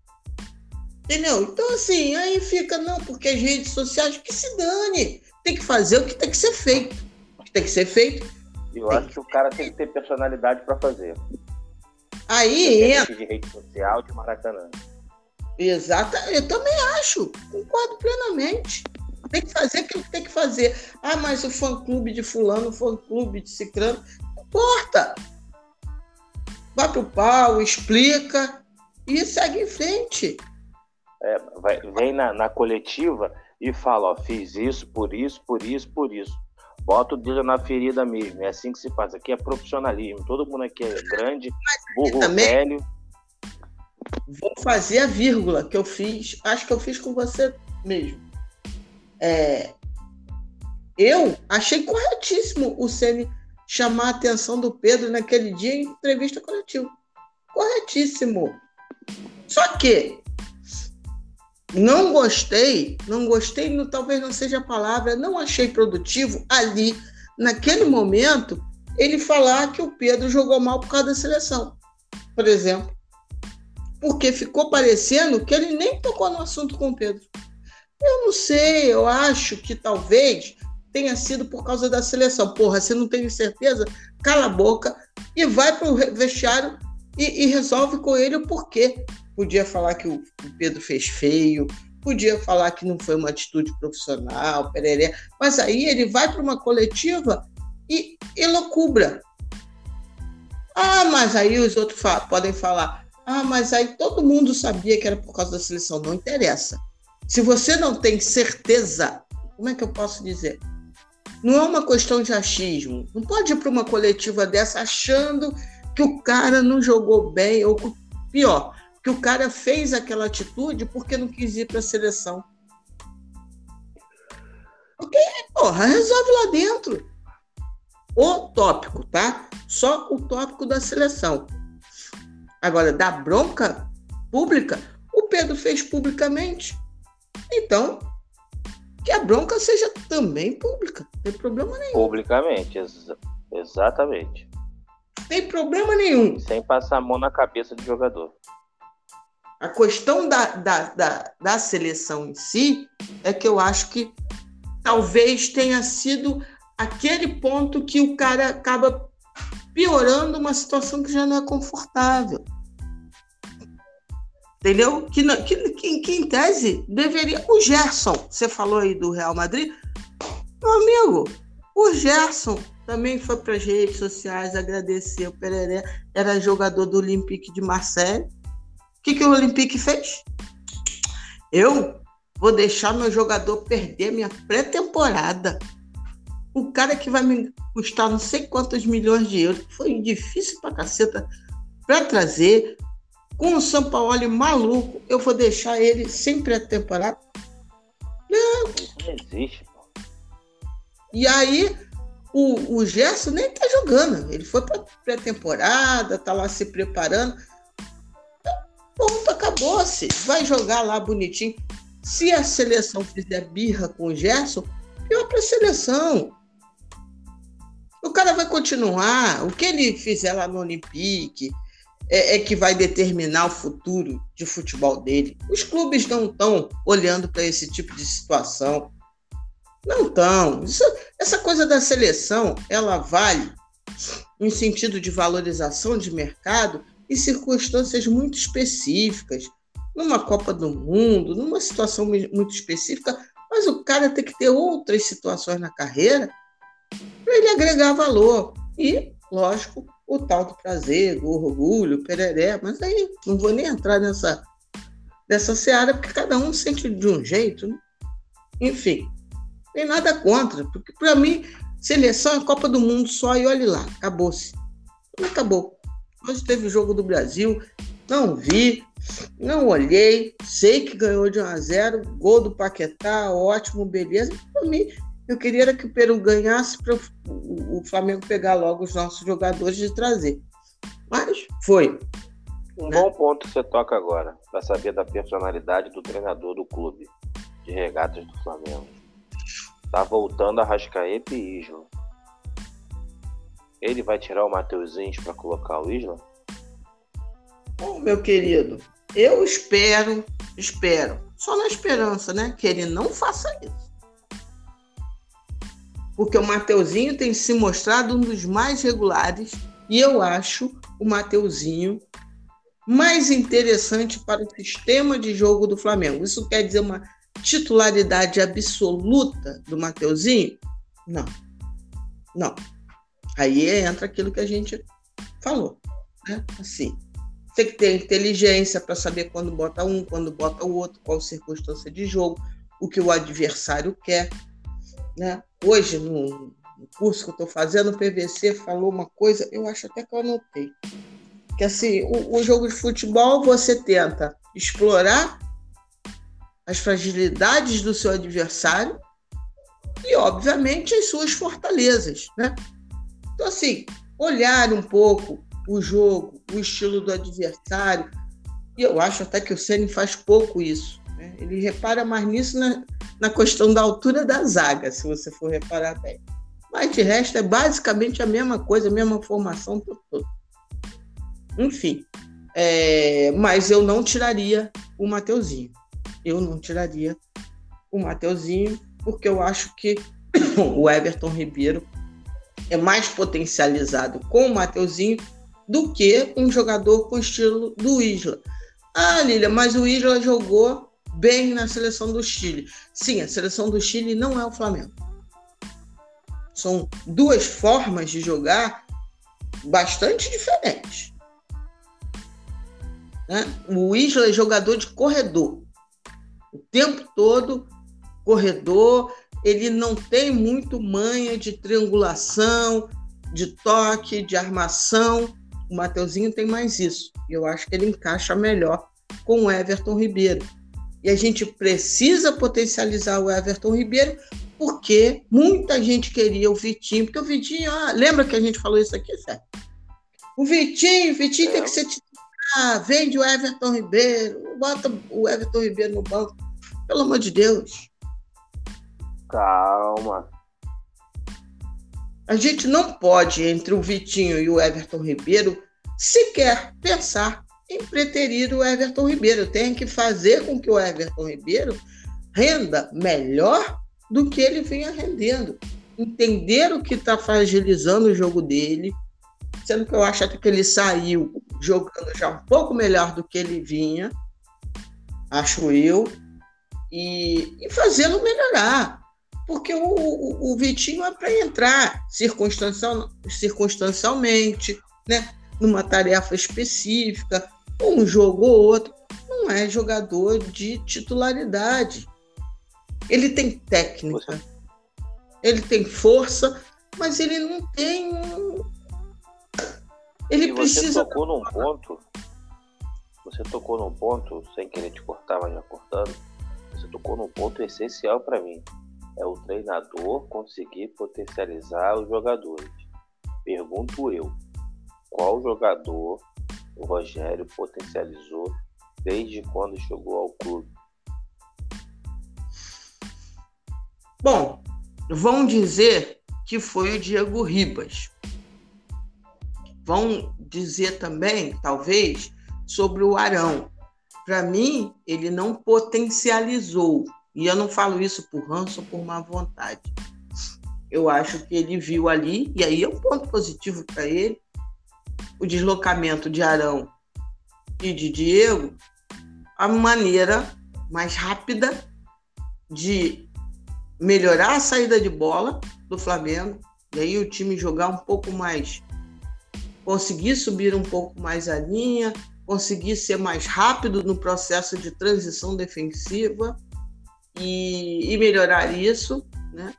Entendeu? Então, assim, aí fica, não, porque as redes sociais, que se dane. Tem que fazer o que tem que ser feito. O que tem que ser feito. Eu acho que o cara tem que ter personalidade para fazer. Aí entra. De rede social de Maracanã. Exato, eu também acho, concordo plenamente. Tem que fazer aquilo que tem que fazer. Ah, mas o fã-clube de fulano, o fã-clube de ciclano, não importa. Bate o pau, explica e segue em frente. É, vai, vem na, na coletiva e fala, ó, fiz isso, por isso, por isso, por isso. Bota o dedo na ferida mesmo. É assim que se faz. Aqui é profissionalismo. Todo mundo aqui é grande, burro também, velho. Vou fazer a vírgula que eu fiz. Acho que eu fiz com você mesmo. É, eu achei corretíssimo o Ceni chamar a atenção do Pedro naquele dia em entrevista coletiva. Corretíssimo. Só que não gostei, não gostei, não, talvez não seja a palavra, não achei produtivo ali, naquele momento, ele falar que o Pedro jogou mal por causa da seleção, por exemplo. Porque ficou parecendo que ele nem tocou no assunto com o Pedro. Eu não sei, eu acho que talvez tenha sido por causa da seleção. Porra, se não tem certeza, cala a boca e vai para o vestiário e, e, resolve com ele o porquê. Podia falar que o Pedro fez feio, podia falar que não foi uma atitude profissional, pereré, mas aí ele vai para uma coletiva e elocubra. Ah, mas aí os outros podem falar, ah, mas aí todo mundo sabia que era por causa da seleção. Não interessa. Se você não tem certeza, como é que eu posso dizer? Não é uma questão de achismo. Não pode ir para uma coletiva dessa achando que o cara não jogou bem, ou pior, que o cara fez aquela atitude porque não quis ir para a seleção. Porque, porra, resolve lá dentro. O tópico, tá? Só o tópico da seleção. Agora, da bronca pública, o Pedro fez publicamente. Então, que a bronca seja também pública. Não tem problema nenhum. Publicamente, ex exatamente. Tem problema nenhum. Sem passar a mão na cabeça do jogador. A questão da, da, da, da seleção em si é que eu acho que talvez tenha sido aquele ponto que o cara acaba piorando uma situação que já não é confortável. Entendeu? Que, que, que, que, em tese deveria. O Gerson, você falou aí do Real Madrid. Meu amigo, o Gerson também foi para as redes sociais agradecer o Pereré, era jogador do Olympique de Marseille. O que, que o Olympique fez? Eu vou deixar meu jogador perder minha pré-temporada. O cara que vai me custar não sei quantos milhões de euros, foi difícil pra caceta para trazer, com o São Paulo maluco, eu vou deixar ele sem pré-temporada? Não. Isso não existe, pô. E aí, o, o Gerson nem tá jogando. Ele foi pra pré-temporada, tá lá se preparando. Ponto, acabou-se. Vai jogar lá bonitinho. Se a seleção fizer birra com o Gerson, pior pra seleção. O cara vai continuar. O que ele fizer lá no Olympique, é, é que vai determinar o futuro de futebol dele. Os clubes não estão olhando para esse tipo de situação. Não estão. Essa coisa da seleção, ela vale em sentido de valorização de mercado em circunstâncias muito específicas. Numa Copa do Mundo, numa situação muito específica, mas o cara tem que ter outras situações na carreira para ele agregar valor. E, lógico, o tal do prazer, o orgulho, o pereré, mas aí não vou nem entrar nessa, nessa seara, porque cada um sente de um jeito, né? Enfim, tem nada contra, porque para mim, seleção é Copa do Mundo só e olhe lá, acabou-se. Acabou. Hoje teve o jogo do Brasil, não vi, não olhei, sei que ganhou de 1 a 0 gol do Paquetá, ótimo, beleza. Para mim, Eu queria era que o Peru ganhasse para o Flamengo pegar logo os nossos jogadores e trazer. Mas foi. Um né? bom ponto você toca agora, para saber da personalidade do treinador do clube de regatas do Flamengo. Tá voltando a Rascaeta e Isla. Ele vai tirar o Mateuzinho para colocar o Isla? Oh, meu querido, eu espero, espero, só na esperança, né, que ele não faça isso. Porque o Mateuzinho tem se mostrado um dos mais regulares e eu acho o Mateuzinho mais interessante para o sistema de jogo do Flamengo. Isso quer dizer uma titularidade absoluta do Mateuzinho? Não. Não. Aí entra aquilo que a gente falou. Né? Assim, tem que ter inteligência para saber quando bota um, quando bota o outro, qual circunstância de jogo, o que o adversário quer. Né? Hoje, no, curso que eu estou fazendo, o PVC falou uma coisa, eu acho até que eu anotei. Que assim, o, o jogo de futebol você tenta explorar as fragilidades do seu adversário e, obviamente, as suas fortalezas. Né? Então, assim, olhar um pouco o jogo, o estilo do adversário. E eu acho até que o Ceni faz pouco isso. Né? Ele repara mais nisso na, na questão da altura da zaga, se você for reparar bem. Mas de resto é basicamente a mesma coisa, a mesma formação todo. Enfim, é, mas eu não tiraria o Mateuzinho. Eu não tiraria o Mateuzinho, porque eu acho que o Everton Ribeiro é mais potencializado com o Mateuzinho do que um jogador com estilo do Isla. Ah, Lília, mas o Isla jogou bem na seleção do Chile. Sim, a seleção do Chile não é o Flamengo. São duas formas de jogar bastante diferentes. Né? O Isla é jogador de corredor. O tempo todo, corredor, ele não tem muito manha de triangulação, de toque, de armação. O Mateuzinho tem mais isso. E eu acho que ele encaixa melhor com o Everton Ribeiro. E a gente precisa potencializar o Everton Ribeiro, porque muita gente queria o Vitinho, porque o Vitinho, ah, lembra que a gente falou isso aqui, certo? O Vitinho, o Vitinho tem que ser titular, vende o Everton Ribeiro, bota o Everton Ribeiro no banco. Pelo amor de Deus. Calma. A gente não pode, entre o Vitinho e o Everton Ribeiro, sequer pensar em preterir o Everton Ribeiro. Tem que fazer com que o Everton Ribeiro renda melhor do que ele vinha rendendo. Entender o que está fragilizando o jogo dele, sendo que eu acho até que ele saiu jogando já um pouco melhor do que ele vinha, acho eu, e, e fazê-lo melhorar porque o, o, o Vitinho é para entrar circunstancial, circunstancialmente, né? numa tarefa específica, um jogo ou outro. Não é jogador de titularidade. Ele tem técnica, ele tem força, mas ele não tem. Ele e precisa. Você tocou num ponto. Você tocou num ponto, sem querer te cortar, mas já cortando. Você tocou num ponto essencial para mim é o treinador conseguir potencializar os jogadores. Pergunto eu, qual jogador o Rogério potencializou desde quando chegou ao clube? Bom, vão dizer que foi o Diego Ribas. Vão dizer também, talvez, sobre o Arão. Para mim, ele não potencializou, e eu não falo isso por ranço ou por má vontade. Eu acho que ele viu ali, e aí é um ponto positivo para ele, o deslocamento de Arão e de Diego, a maneira mais rápida de melhorar a saída de bola do Flamengo, e aí o time jogar um pouco mais, conseguir subir um pouco mais a linha, conseguir ser mais rápido no processo de transição defensiva e, e melhorar isso, né?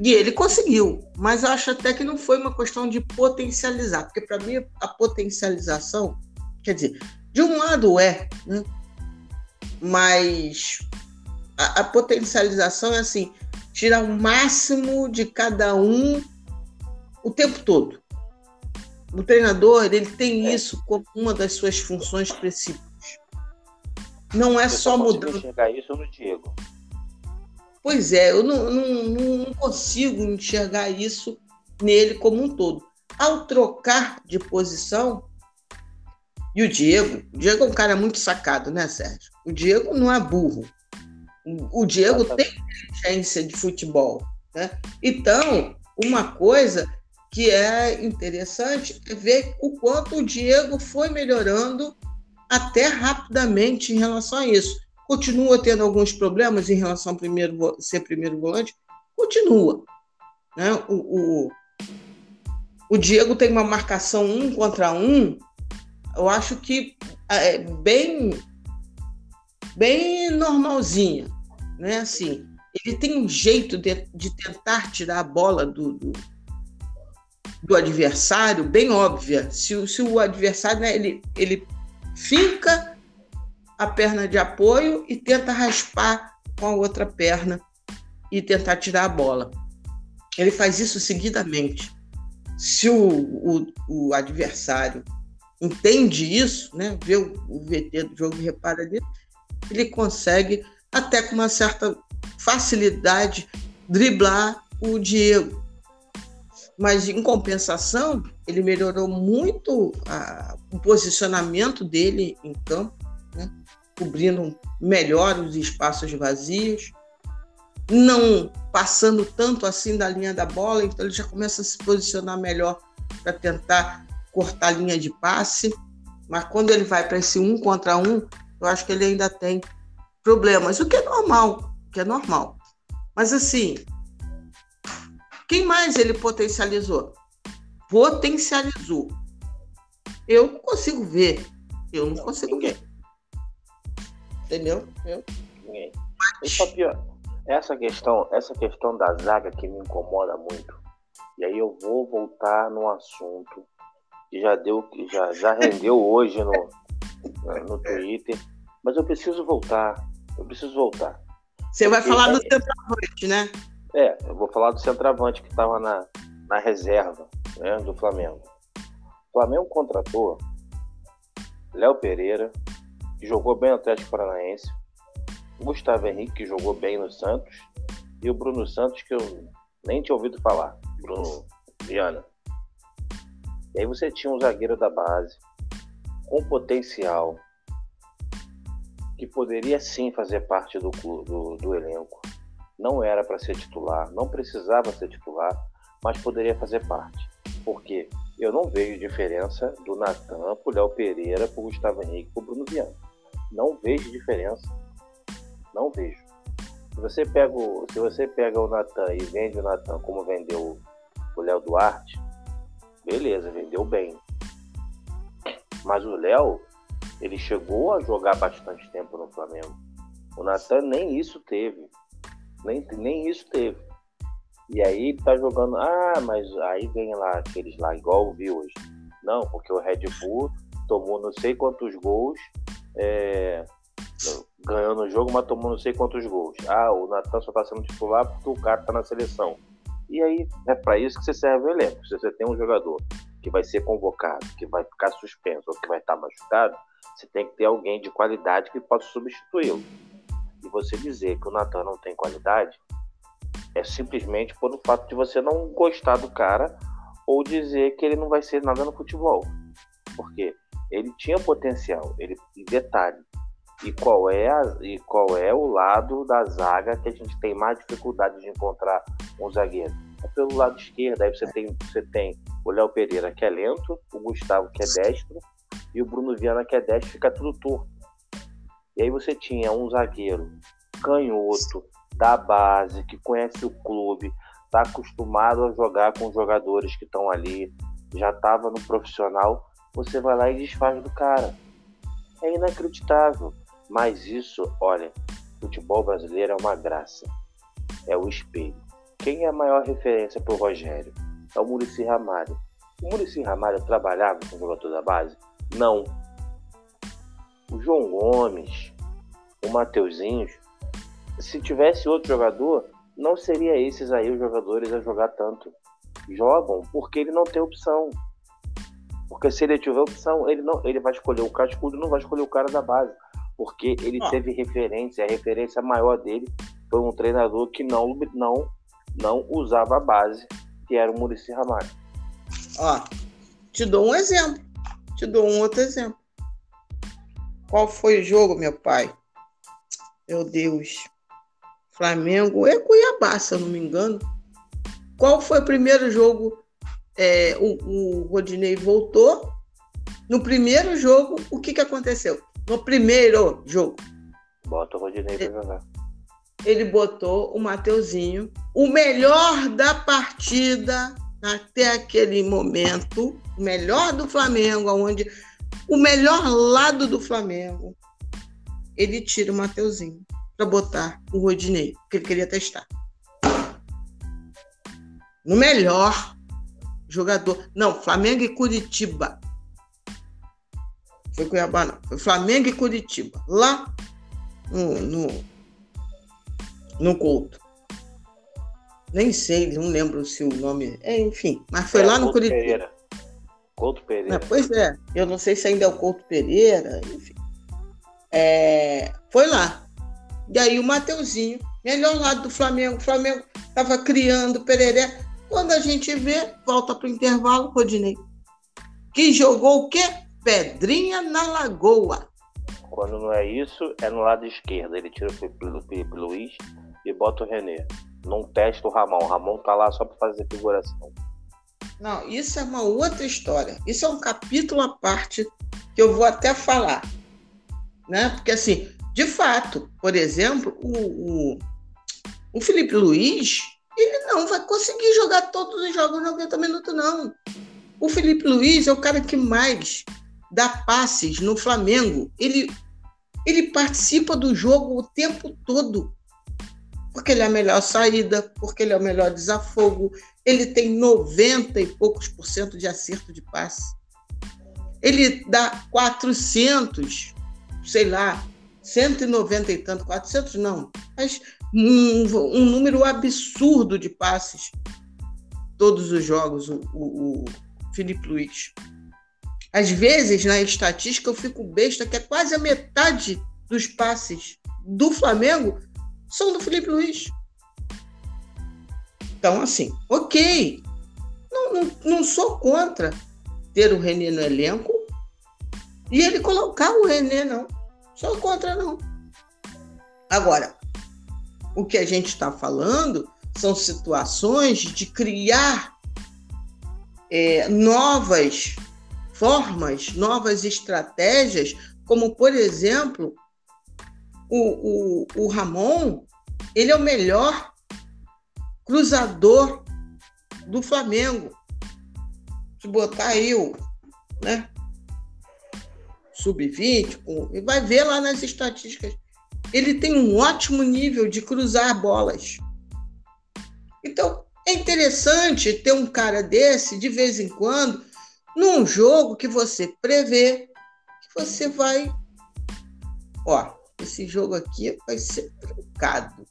E ele conseguiu, mas acho até que não foi uma questão de potencializar, porque para mim a potencialização, quer dizer, de um lado é, né? mas a, a, potencialização é assim, tirar o máximo de cada um o tempo todo. O treinador ele tem é. isso como uma das suas funções principais. Não é eu só mudar. enxergar isso no Diego. Pois é, eu não, não, não consigo enxergar isso nele como um todo. Ao trocar de posição, e o Diego, o Diego é um cara muito sacado, né, Sérgio? O Diego não é burro. O Diego tem inteligência de futebol. Né? Então, uma coisa que é interessante é ver o quanto o Diego foi melhorando até rapidamente em relação a isso. Continua tendo alguns problemas em relação a primeiro, ser primeiro volante? Continua. Né? O, o, o Diego tem uma marcação um contra um, eu acho que é bem, bem normalzinha. Né? Assim, ele tem um jeito de, de tentar tirar a bola do, do do adversário bem óbvia. Se, se o adversário né, ele, ele finca a perna de apoio e tenta raspar com a outra perna e tentar tirar a bola. Ele faz isso seguidamente. Se o, o, o adversário entende isso, né, vê o, o VT do jogo e repara nisso, ele consegue, até com uma certa facilidade, driblar o Diego. Mas, em compensação, ele melhorou muito a, o posicionamento dele em campo, né? cobrindo melhor os espaços vazios, não passando tanto assim da linha da bola, então ele já começa a se posicionar melhor para tentar cortar a linha de passe. Mas quando ele vai para esse um contra um, eu acho que ele ainda tem problemas, o que é normal, o que é normal. Mas assim, quem mais ele potencializou? Potencializou. Eu não consigo ver. Eu não consigo Ninguém. ver. Entendeu? Eu... Ninguém. Mas... Essa questão, essa questão da zaga que me incomoda muito. E aí eu vou voltar no assunto que já deu, já, já rendeu hoje no, no Twitter. Mas eu preciso voltar. Eu preciso voltar. Você vai falar do centroavante, né? É, eu vou falar do centroavante que estava na, na reserva né, do Flamengo. O Flamengo contratou Léo Pereira, que jogou bem no Atlético Paranaense, Gustavo Henrique, que jogou bem no Santos, e o Bruno Santos, que eu nem tinha ouvido falar, Bruno Viana. E aí você tinha um zagueiro da base, com potencial, que poderia sim fazer parte do, do, do elenco não era para ser titular, não precisava ser titular, mas poderia fazer parte. Porque eu não vejo diferença do Natan pro Léo Pereira, pro Gustavo Henrique, pro Bruno Viana. Não vejo diferença. Não vejo. Se você pega o, se você pega o Natan e vende o Natan como vendeu o Léo Duarte, beleza, vendeu bem. Mas o Léo, ele chegou a jogar bastante tempo no Flamengo. O Natan nem isso teve. Nem, nem isso teve. E aí tá jogando, ah, mas aí vem lá aqueles lá, igual vi hoje. Não, porque o Red Bull tomou não sei quantos gols, é, ganhou no jogo, mas tomou não sei quantos gols. Ah, o Natan só tá sendo titular porque o cara tá na seleção. E aí é para isso que você serve o elenco. Se você tem um jogador que vai ser convocado, que vai ficar suspenso ou que vai estar machucado, você tem que ter alguém de qualidade que possa substituí-lo e você dizer que o Natan não tem qualidade é simplesmente por o fato de você não gostar do cara ou dizer que ele não vai ser nada no futebol. Porque ele tinha potencial, ele e detalhe. E qual é a, e qual é o lado da zaga que a gente tem mais dificuldade de encontrar um zagueiro? É pelo lado esquerdo, aí você tem você tem o Léo Pereira que é lento, o Gustavo que é destro e o Bruno Viana que é destro, fica tudo torto. E aí você tinha um zagueiro canhoto da base, que conhece o clube, está acostumado a jogar com jogadores que estão ali, já estava no profissional, você vai lá e desfaz do cara. É inacreditável. Mas isso, olha, futebol brasileiro é uma graça. É o espelho. Quem é a maior referência para o Rogério? É o Murici Ramalho. O Murici Ramalho trabalhava com o jogador da base? Não. O João Gomes, o Mateuzinho, se tivesse outro jogador, não seria esses aí os jogadores a jogar tanto. Jogam porque ele não tem opção. Porque se ele tiver opção, ele não, ele vai escolher o cascudo, não vai escolher o cara da base, porque ele ah. teve referência, a referência maior dele foi um treinador que não não não usava a base, que era o Murici Ramalho. Ó, te dou um exemplo. Te dou um outro exemplo. Qual foi o jogo, meu pai? Meu Deus. Flamengo é Cuiabá, se eu não me engano. Qual foi o primeiro jogo? É, o, o Rodinei voltou. No primeiro jogo, o que, que aconteceu? No primeiro jogo. Bota o Rodinei para jogar. Ele botou o Mateuzinho, o melhor da partida até aquele momento, o melhor do Flamengo, onde o melhor lado do Flamengo, ele tira o Mateuzinho para botar o Rodinei, que ele queria testar. No melhor jogador. Não, Flamengo e Curitiba. Foi Cuiabá, não. Foi Flamengo e Curitiba. Lá no, no, no Couto. Nem sei, não lembro se o nome. É, enfim, mas foi é, lá no Couto Curitiba. Pereira. Couto Pereira. Pois é, eu não sei se ainda é o Couto Pereira, enfim. É, foi lá. E aí o Mateuzinho, melhor lado do Flamengo, o Flamengo estava criando Pereré. Quando a gente vê, volta para o intervalo, Rodinei. Que jogou o quê? Pedrinha na Lagoa. Quando não é isso, é no lado esquerdo. Ele tira o Felipe Luiz e bota o René. Não testa o Ramon. O Ramon tá lá só para fazer figuração. Não, isso é uma outra história. Isso é um capítulo à parte que eu vou até falar. Né? Porque assim, de fato, por exemplo, o, o, o Felipe Luiz, ele não vai conseguir jogar todos os jogos 90 minutos, não. O Felipe Luiz é o cara que mais dá passes no Flamengo. Ele, ele participa do jogo o tempo todo. Porque ele é a melhor saída, porque ele é o melhor desafogo. Ele tem 90 e poucos por cento de acerto de passe. Ele dá 400, sei lá, 190 e tanto, 400 não, mas um, um número absurdo de passes todos os jogos, o, o, o Felipe Luiz. Às vezes, na estatística, eu fico besta que é quase a metade dos passes do Flamengo são do Felipe Luiz. Então, assim, ok. Não, não, não sou contra ter o René no elenco e ele colocar o René, não. Sou contra, não. Agora, o que a gente está falando são situações de criar é, novas formas, novas estratégias, como, por exemplo, o, o, o Ramon, ele é o melhor cruzador do Flamengo. Se botar aí o, né, sub-20, e vai ver lá nas estatísticas. Ele tem um ótimo nível de cruzar bolas. Então, é interessante ter um cara desse de vez em quando num jogo que você prevê que você vai. Ó, esse jogo aqui vai ser trancado.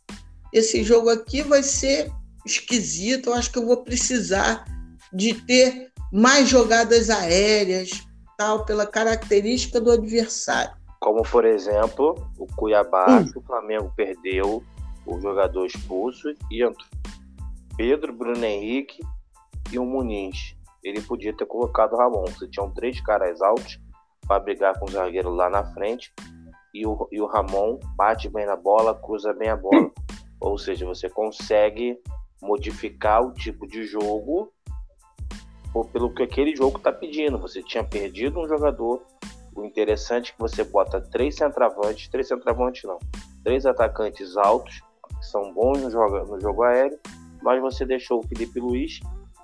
Esse jogo aqui vai ser esquisito. Eu acho que eu vou precisar de ter mais jogadas aéreas, tal, pela característica do adversário. Como, por exemplo, o Cuiabá, hum. que o Flamengo perdeu o jogador expulso e entrou Pedro, Bruno Henrique e o Muniz. Ele podia ter colocado o Ramon. Você tinham três caras altos para brigar com o zagueiro lá na frente e o, e o Ramon bate bem na bola, cruza bem a bola. Ou seja, você consegue modificar o tipo de jogo pelo que aquele jogo está pedindo. Você tinha perdido um jogador. O interessante é que você bota três centravantes, três centravantes não, três atacantes altos, que são bons no jogo, no jogo aéreo, mas você deixou o Felipe Luiz,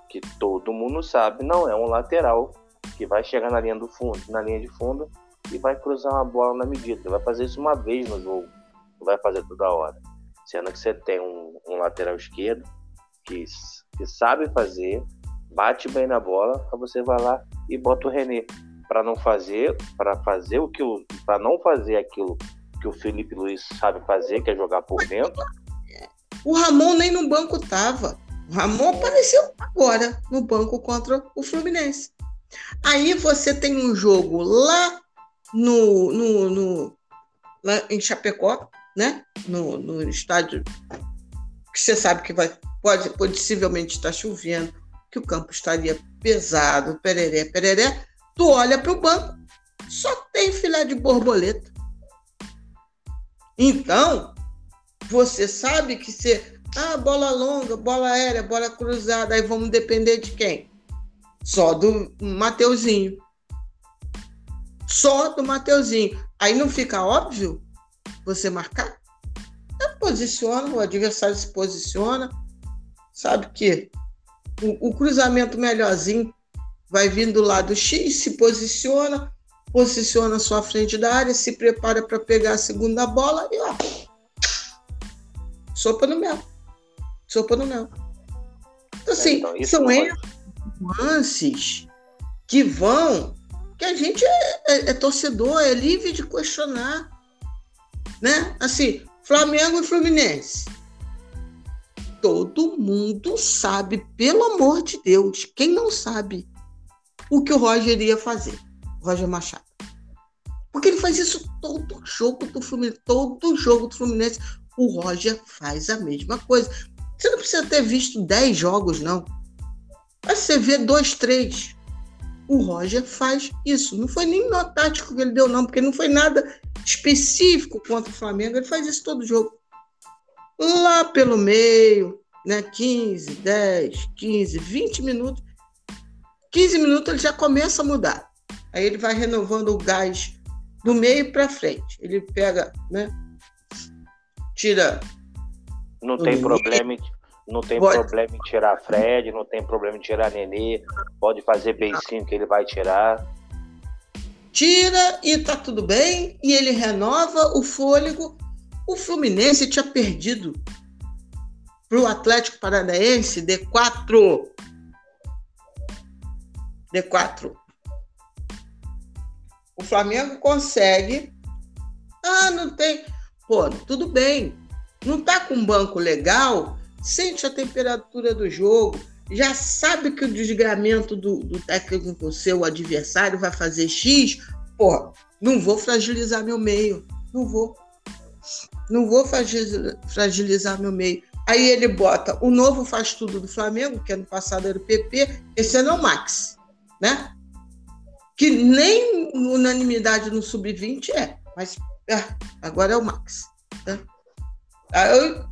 que todo mundo sabe, não é um lateral que vai chegar na linha do fundo, na linha de fundo e vai cruzar uma bola na medida. Ele vai fazer isso uma vez no jogo, não vai fazer toda hora. Sendo que você tem um, um lateral esquerdo que, que sabe fazer, bate bem na bola, aí você vai lá e bota o René para não fazer, para fazer o que o para não fazer aquilo que o Felipe Luiz sabe fazer, que é jogar por dentro. O Ramon nem no banco tava. O Ramon apareceu agora no banco contra o Fluminense. Aí você tem um jogo lá no, no, no lá em Chapecó, né? No, no estádio que você sabe que vai pode possivelmente estar chovendo, que o campo estaria pesado, pereré, pereré. Tu olha para o banco, só tem filé de borboleta. Então, você sabe que se ah, bola longa, bola aérea, bola cruzada, aí vamos depender de quem? Só do Mateuzinho. Só do Mateuzinho. Aí não fica óbvio você marcar? Eu posiciono, o adversário se posiciona, sabe que o, o cruzamento melhorzinho vai vindo do lado X, se posiciona, posiciona a sua frente da área, se prepara para pegar a segunda bola e ó, sopa no mel. Sopa no mel. Então, assim, é, então, são esses nuances que vão, que a gente é, é, é, torcedor, é livre de questionar. Né? Assim, Flamengo e Fluminense. Todo mundo sabe, pelo amor de Deus, quem não sabe o que o Roger iria fazer, Roger Machado. Porque ele faz isso todo jogo do Fluminense, todo jogo do Fluminense, o Roger faz a mesma coisa. Você não precisa ter visto 10 jogos, não. Mas você vê dois, três. O Roger faz isso. Não foi nem no tático que ele deu, não, porque não foi nada específico contra o Flamengo. Ele faz isso todo jogo. Lá pelo meio, né? 15, 10, 15, 20 minutos. 15 minutos ele já começa a mudar. Aí ele vai renovando o gás do meio para frente. Ele pega, né? Tira. Não tem problema, não tem problema em tirar Fred, não tem problema em tirar Nenê, pode fazer beicinho que ele vai tirar. Tira e tá tudo bem, e ele renova o fôlego. O Fluminense tinha perdido para o Atlético Paranaense D4. D4. O Flamengo consegue. Ah, não tem. Pô, tudo bem. Não tá com um banco legal, sente a temperatura do jogo, já sabe que o desgramento do, do técnico seu adversário vai fazer X, pô, não vou fragilizar meu meio, não vou. Não vou fragilizar meu meio. Aí ele bota o novo faz tudo do Flamengo, que ano passado era o PP, esse ano é o Max, né? Que nem unanimidade no sub-20 é, mas ah, agora é o Max. Né? Aí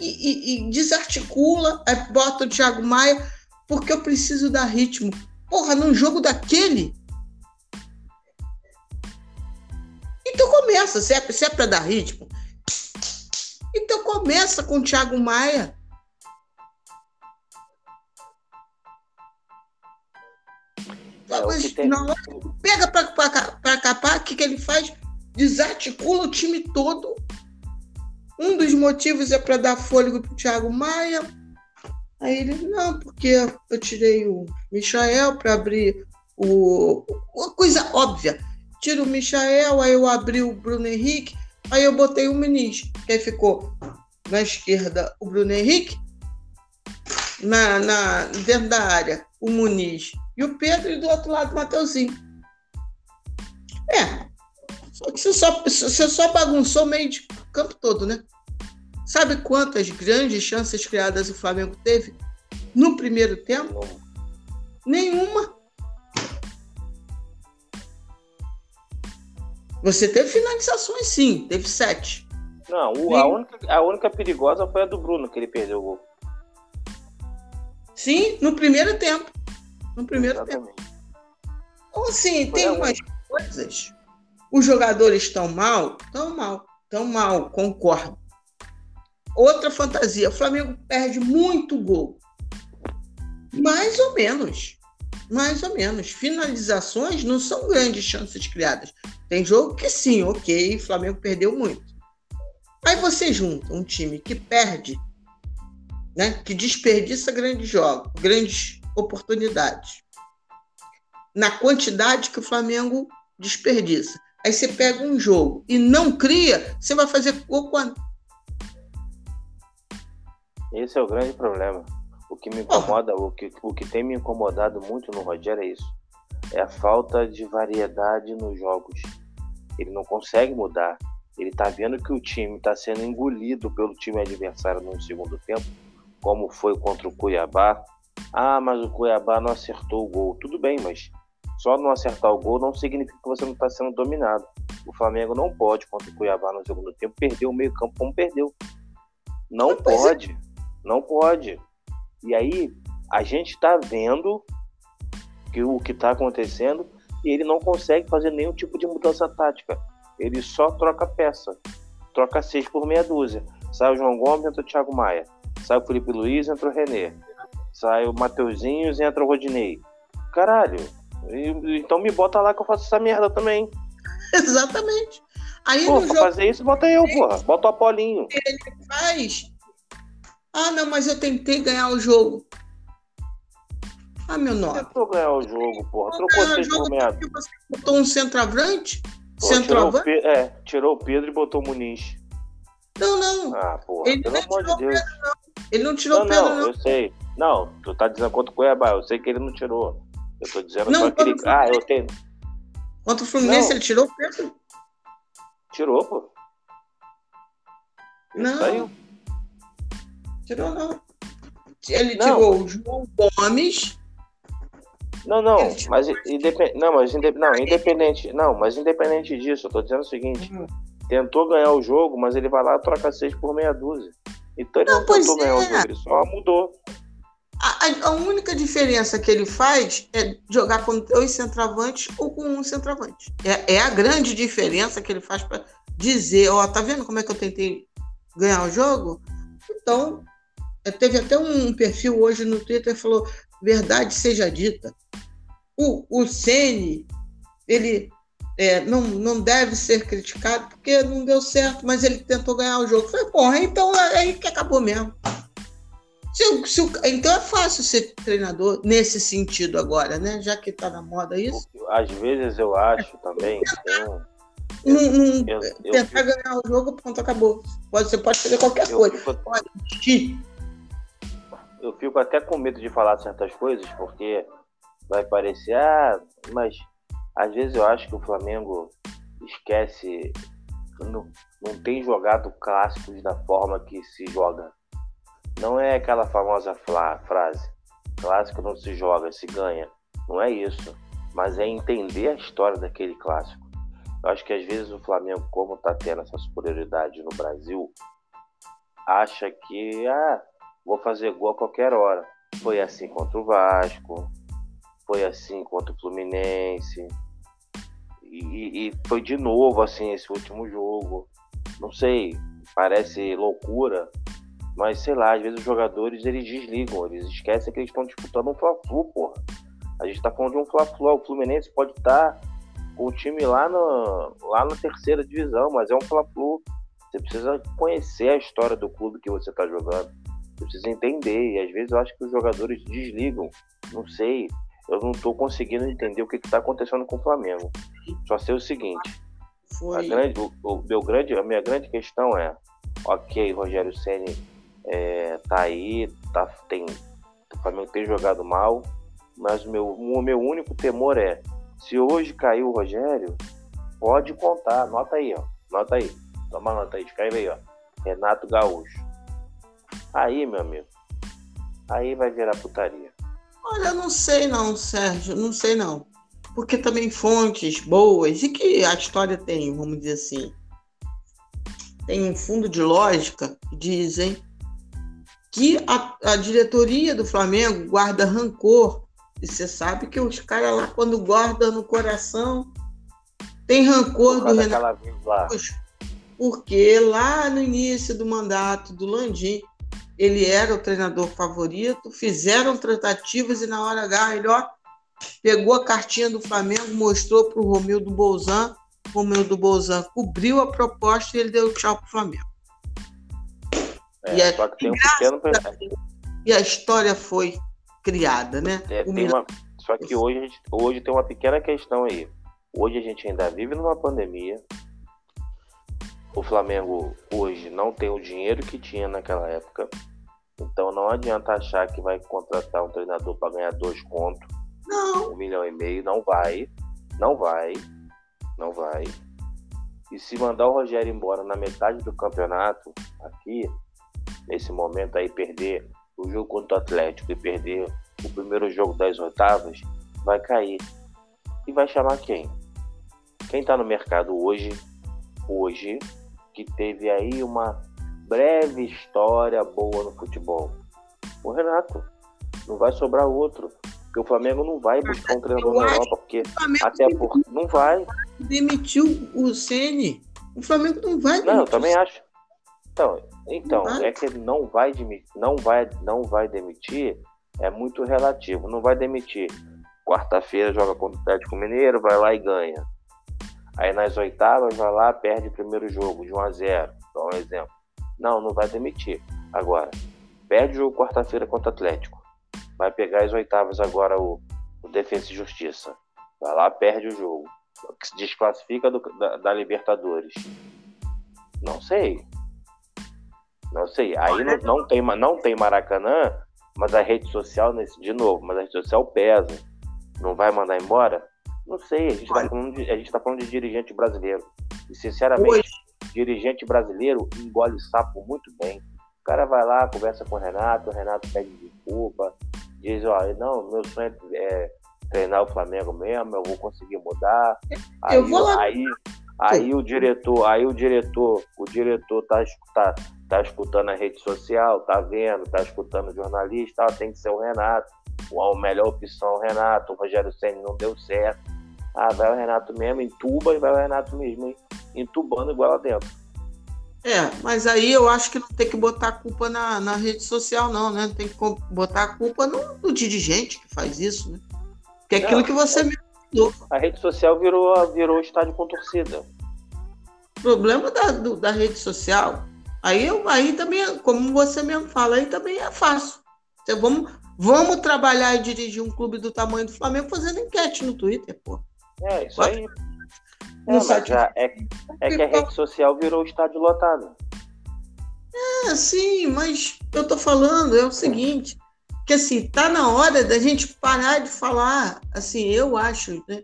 e, e, e desarticula, aí bota o Thiago Maia, porque eu preciso dar ritmo. Porra, num jogo daquele. Então começa, se é, se é para dar ritmo. Então começa com o Thiago Maia. É, Mas, tem... não, pega para capar, o que, que ele faz? Desarticula o time todo um dos motivos é para dar fôlego para o Thiago Maia. Aí ele, não, porque eu tirei o Michael para abrir o. Uma coisa óbvia. Tiro o Michael, aí eu abri o Bruno Henrique, aí eu botei o Muniz, que aí ficou na esquerda o Bruno Henrique, na, na, dentro da área o Muniz e o Pedro, e do outro lado o Mateuzinho. É. Só que você só, você só bagunçou meio de campo todo, né? Sabe quantas grandes chances criadas o Flamengo teve no primeiro tempo? Nenhuma. Você teve finalizações, sim, teve sete. Não, a única, a única perigosa foi a do Bruno, que ele perdeu o gol. Sim, no primeiro tempo. No primeiro Exatamente. tempo. Então, assim, foi tem umas coisas. Os jogadores estão mal? Estão mal. Estão mal, concordo. Outra fantasia, o Flamengo perde muito gol. Mais ou menos. Mais ou menos. Finalizações não são grandes chances criadas. Tem jogo que sim, ok, o Flamengo perdeu muito. Aí você junta um time que perde, né, que desperdiça grandes jogos, grandes oportunidades. Na quantidade que o Flamengo desperdiça. Aí você pega um jogo e não cria, você vai fazer quando? Esse é o grande problema. O que me incomoda, o que, o que tem me incomodado muito no Rogério é isso. É a falta de variedade nos jogos. Ele não consegue mudar. Ele tá vendo que o time está sendo engolido pelo time adversário no segundo tempo, como foi contra o Cuiabá. Ah, mas o Cuiabá não acertou o gol. Tudo bem, mas só não acertar o gol não significa que você não está sendo dominado. O Flamengo não pode, contra o Cuiabá no segundo tempo, perder o meio-campo como perdeu. Não é. pode. Não pode. E aí, a gente está vendo que o que está acontecendo e ele não consegue fazer nenhum tipo de mudança tática. Ele só troca peça. Troca seis por meia dúzia. Sai o João Gomes, entra o Thiago Maia. Sai o Felipe Luiz, entra o René. Sai o Mateuzinhos, entra o Rodinei. Caralho, então me bota lá que eu faço essa merda também. Exatamente. Aí Pô, pra jogo... fazer isso, bota eu, porra. Bota o Apolinho. Ele faz. Ah, não, mas eu tentei ganhar o jogo. Ah, meu nome. Tentou ganhar o jogo, porra. Trocou seis por meia. Você botou um centroavante? Pô, centroavante? Tirou é, tirou o Pedro e botou o Muniz. Não, não. Ah, porra, ele pelo amor de Deus. Pedro, não. Ele não tirou o Pedro, não. Eu sei. Não, tu tá dizendo contra o Cuiabá. Eu sei que ele não tirou. Eu tô dizendo não, só que ele. Ah, eu tenho. Contra o Fluminense não. ele tirou o Pedro? Tirou, pô. Ele não. Saiu. Tirou, não. Ele não. tirou o João Gomes. Não, não, mas independente, não, mas independente, não, independente, não, mas independente disso, eu tô dizendo o seguinte, hum. tentou ganhar o jogo, mas ele vai lá e troca seis por meia dúzia. Então ele não, não tentou é. ganhar o é. jogo, ele só mudou. A, a, única diferença que ele faz é jogar com dois centroavantes ou com um centroavante. É, é a grande diferença que ele faz para dizer, ó, tá vendo como é que eu tentei ganhar o jogo? Então, é, teve até um perfil hoje no Twitter que falou, verdade seja dita. O, o Ceni, ele é, não, não deve ser criticado porque não deu certo, mas ele tentou ganhar o jogo. Falei, porra, então é aí que acabou mesmo. Se, se, então é fácil ser treinador nesse sentido agora, né? Já que está na moda isso. Às vezes eu acho também. Não, não, eu, eu, tentar eu, ganhar o jogo, pronto, acabou. Você pode fazer qualquer coisa. Fico, pode Eu fico até com medo de falar certas coisas, porque vai parecer, ah, mas às vezes eu acho que o Flamengo esquece, não, não tem jogado clássicos da forma que se joga não é aquela famosa frase: clássico não se joga, se ganha. Não é isso. Mas é entender a história daquele clássico. Eu acho que às vezes o Flamengo, como está tendo essa superioridade no Brasil, acha que, ah, vou fazer gol a qualquer hora. Foi assim contra o Vasco, foi assim contra o Fluminense, e, e foi de novo assim esse último jogo. Não sei, parece loucura, mas sei lá, às vezes os jogadores eles desligam, eles esquecem que eles estão disputando um Fla-Flu, porra. A gente tá falando de um Fla-Flu, o Fluminense pode estar tá com o time lá, no, lá na terceira divisão, mas é um Fla-Flu. Você precisa conhecer a história do clube que você tá jogando. Precisa entender. E às vezes eu acho que os jogadores desligam. Não sei. Eu não tô conseguindo entender o que, que tá acontecendo com o Flamengo. Só sei o seguinte. A, grande, o, o, meu grande, a minha grande questão é, ok, Rogério Senni é, tá aí, tá, tem, o Flamengo tem jogado mal, mas o meu, o meu único temor é, se hoje caiu o Rogério, pode contar, anota aí, ó, anota aí, toma nota aí, escreve aí, ó, Renato Gaúcho. Aí, meu amigo, aí vai virar putaria. Olha, não sei não, Sérgio, não sei não. Porque também fontes boas, e que a história tem, vamos dizer assim, tem um fundo de lógica que dizem que a, a diretoria do Flamengo guarda rancor. E você sabe que os caras lá, quando guardam no coração, tem rancor do Renato. Porque lá no início do mandato do Landim, ele era o treinador favorito, fizeram tratativas e na hora H ele ó, pegou a cartinha do Flamengo, mostrou para o Romildo Bolzan, Romildo Bolzan cobriu a proposta e ele deu tchau para o Flamengo. É, e a, só que tem um pequeno. E a história foi criada, né? É, uma, só que hoje, hoje tem uma pequena questão aí. Hoje a gente ainda vive numa pandemia. O Flamengo hoje não tem o dinheiro que tinha naquela época. Então não adianta achar que vai contratar um treinador para ganhar dois contos, não. um milhão e meio, não vai, não vai, não vai. E se mandar o Rogério embora na metade do campeonato, aqui, nesse momento aí, perder o jogo contra o Atlético e perder o primeiro jogo das oitavas, vai cair. E vai chamar quem? Quem está no mercado hoje, hoje, que teve aí uma breve história boa no futebol? O Renato. Não vai sobrar outro. Porque o Flamengo não vai buscar um treinador na Europa, porque até por não vai. Demitiu o Ceni. O Flamengo não vai demitir. Não, eu também acho. Então, então é que ele não vai demitir, não vai, não vai demitir, é muito relativo. Não vai demitir. Quarta-feira joga contra o Atlético Mineiro, vai lá e ganha. Aí nas oitavas vai lá, perde o primeiro jogo de 1 a 0, dá um exemplo. Não, não vai demitir. Agora, perde o jogo quarta-feira contra o Atlético. Vai pegar as oitavas agora o, o Defesa e Justiça. Vai lá, perde o jogo. Se desclassifica do, da, da Libertadores. Não sei. Não sei. Aí não, não, tem, não tem Maracanã, mas a rede social, de novo, mas a rede social pesa. Não vai mandar embora? Não sei. A gente está falando, tá falando de dirigente brasileiro. E, sinceramente, dirigente brasileiro engole sapo muito bem. O cara vai lá, conversa com o Renato, o Renato pede desculpa, diz, ó, não, meu sonho é treinar o Flamengo mesmo, eu vou conseguir mudar. Aí, eu vou lá. Aí, aí o diretor, aí o diretor, o diretor tá, tá, tá escutando a rede social, tá vendo, tá escutando o jornalista, ah, tem que ser o Renato. A melhor opção é o Renato, o Rogério Senna não deu certo. Ah, vai o Renato mesmo, entuba e vai o Renato mesmo, entubando igual lá dentro. É, mas aí eu acho que não tem que botar a culpa na, na rede social, não, né? Tem que botar a culpa no, no dirigente que faz isso, né? Que é aquilo não, que você me falou. A rede social virou, virou estádio com torcida. Problema da, do, da rede social. Aí, eu, aí também, como você mesmo fala, aí também é fácil. Então, vamos, vamos trabalhar e dirigir um clube do tamanho do Flamengo fazendo enquete no Twitter, pô. É, isso aí. É, mas já é, é que a rede social virou estádio lotado. É, sim, mas eu tô falando é o seguinte, que assim, tá na hora da gente parar de falar, assim, eu acho, né,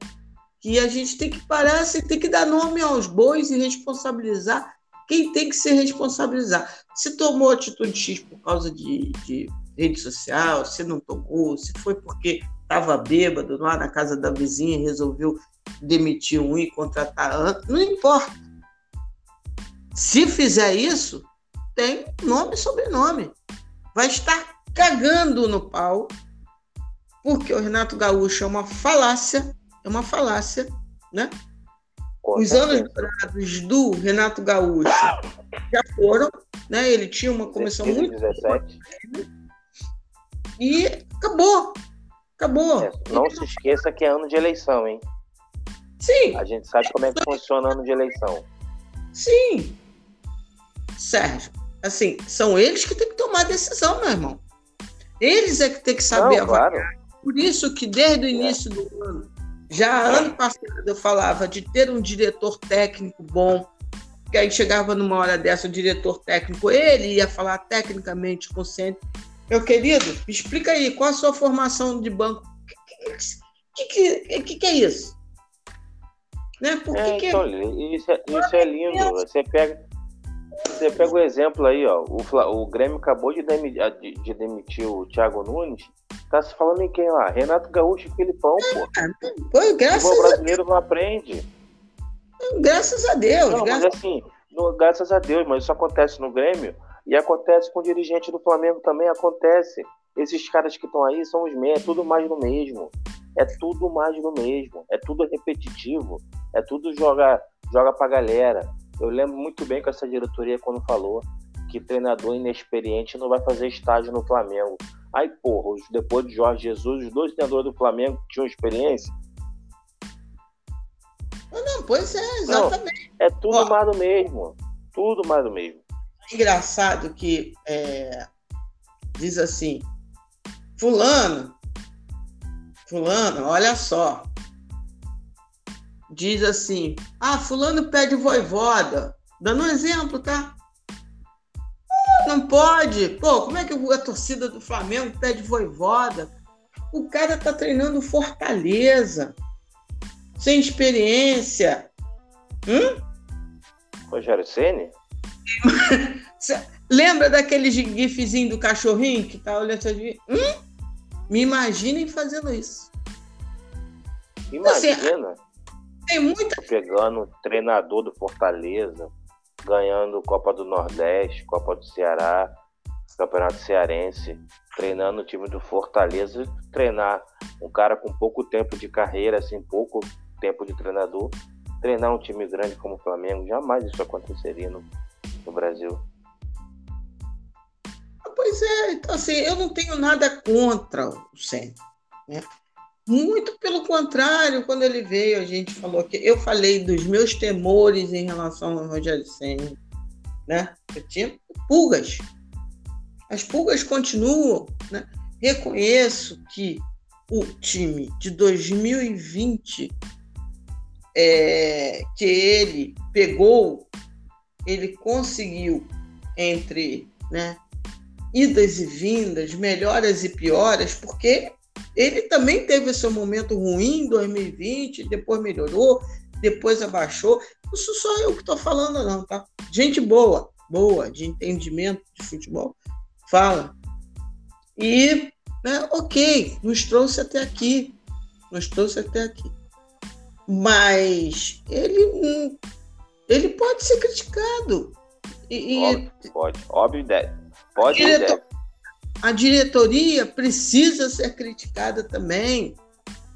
que a gente tem que parar, assim, tem que dar nome aos bois e responsabilizar quem tem que se responsabilizar. Se tomou atitude X por causa de, de rede social, se não tomou, se foi porque estava bêbado lá na casa da vizinha e resolveu demitir um e contratar outro, não importa. Se fizer isso, tem nome e sobrenome. Vai estar cagando no pau, porque o Renato Gaúcho é uma falácia, é uma falácia, né? Os anos dourados do Renato Gaúcho já foram, né? Ele tinha uma comissão 17, muito 17. e acabou. Acabou. É, não se esqueça que é ano de eleição, hein? Sim. A gente sabe como é que funciona ano de eleição. Sim. Sérgio, assim, são eles que têm que tomar a decisão, meu irmão. Eles é que têm que saber Não, claro. Por isso que desde o início é. do ano, já ano passado eu falava de ter um diretor técnico bom, que aí chegava numa hora dessa o diretor técnico, ele ia falar tecnicamente consciente. Meu querido, me explica aí, qual a sua formação de banco? O que, que, que, que, é isso? Né? Por que é, que... Então, isso, é, isso é lindo. Você pega, você pega o exemplo aí, ó. O, o Grêmio acabou de demitir, de, de demitir o Thiago Nunes. Tá se falando em quem lá? Renato Gaúcho e Filipão, pô. Ah, pô graças o brasileiro a... não aprende. Graças a Deus. Não, graças... mas assim, no, graças a Deus, mas isso acontece no Grêmio e acontece com o dirigente do Flamengo também, acontece. Esses caras que estão aí são os mesmos, é tudo mais do mesmo é tudo mais do mesmo, é tudo repetitivo, é tudo joga, joga pra galera. Eu lembro muito bem com essa diretoria quando falou que treinador inexperiente não vai fazer estágio no Flamengo. Aí, porra, depois de Jorge Jesus, os dois treinadores do Flamengo tinham experiência. Não, pois é, exatamente. Não, é tudo Ó, mais do mesmo. Tudo mais do mesmo. Engraçado que é, diz assim, fulano Fulano, olha só. Diz assim: ah, Fulano pede voivoda. Dando um exemplo, tá? Não pode. Pô, como é que a torcida do Flamengo pede voivoda? O cara tá treinando Fortaleza, sem experiência. Hum? Rogério Ceni? Lembra daquele gifzinho do cachorrinho que tá olhando assim? Hum? Me imaginem fazendo isso. Imagina. Assim, tem muita... Pegando o treinador do Fortaleza, ganhando Copa do Nordeste, Copa do Ceará, Campeonato Cearense, treinando o time do Fortaleza, treinar um cara com pouco tempo de carreira, assim, pouco tempo de treinador, treinar um time grande como o Flamengo, jamais isso aconteceria no, no Brasil. Pois é, então assim, eu não tenho nada contra o Centro, né? Muito pelo contrário, quando ele veio, a gente falou que eu falei dos meus temores em relação ao Rogério Senna, né? Eu tinha pulgas. As pulgas continuam, né? Reconheço que o time de 2020 é, que ele pegou, ele conseguiu entre né, idas e vindas, melhoras e pioras, porque ele também teve seu momento ruim em 2020, depois melhorou, depois abaixou. Isso só eu que estou falando, não, tá? Gente boa, boa, de entendimento de futebol, fala. E, né, ok, nos trouxe até aqui. Nos trouxe até aqui. Mas ele, ele pode ser criticado. E, óbvio, pode, óbvio, pode. Diretor, a diretoria precisa ser criticada também,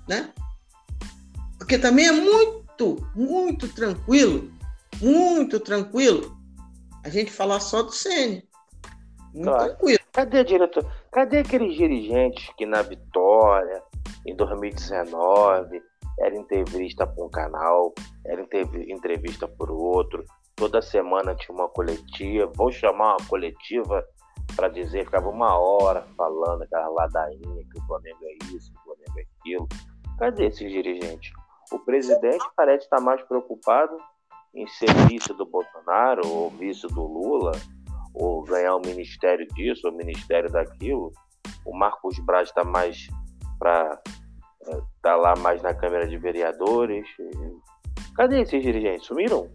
né? Porque também é muito, muito tranquilo, muito tranquilo a gente falar só do Sene. Muito claro. tranquilo. Cadê diretor? Cadê aqueles dirigentes que na Vitória, em 2019, era entrevista para um canal, era entrevista por outro, toda semana tinha uma coletiva, vou chamar uma coletiva para dizer, ficava uma hora falando aquela ladainha que o Flamengo é isso, o Flamengo é aquilo. Cadê esses dirigentes? O presidente parece estar mais preocupado em ser vice do Bolsonaro ou vice do Lula, ou ganhar o ministério disso, o ministério daquilo. O Marcos Braz está mais para tá lá mais na Câmara de Vereadores. Cadê esses dirigentes? Sumiram?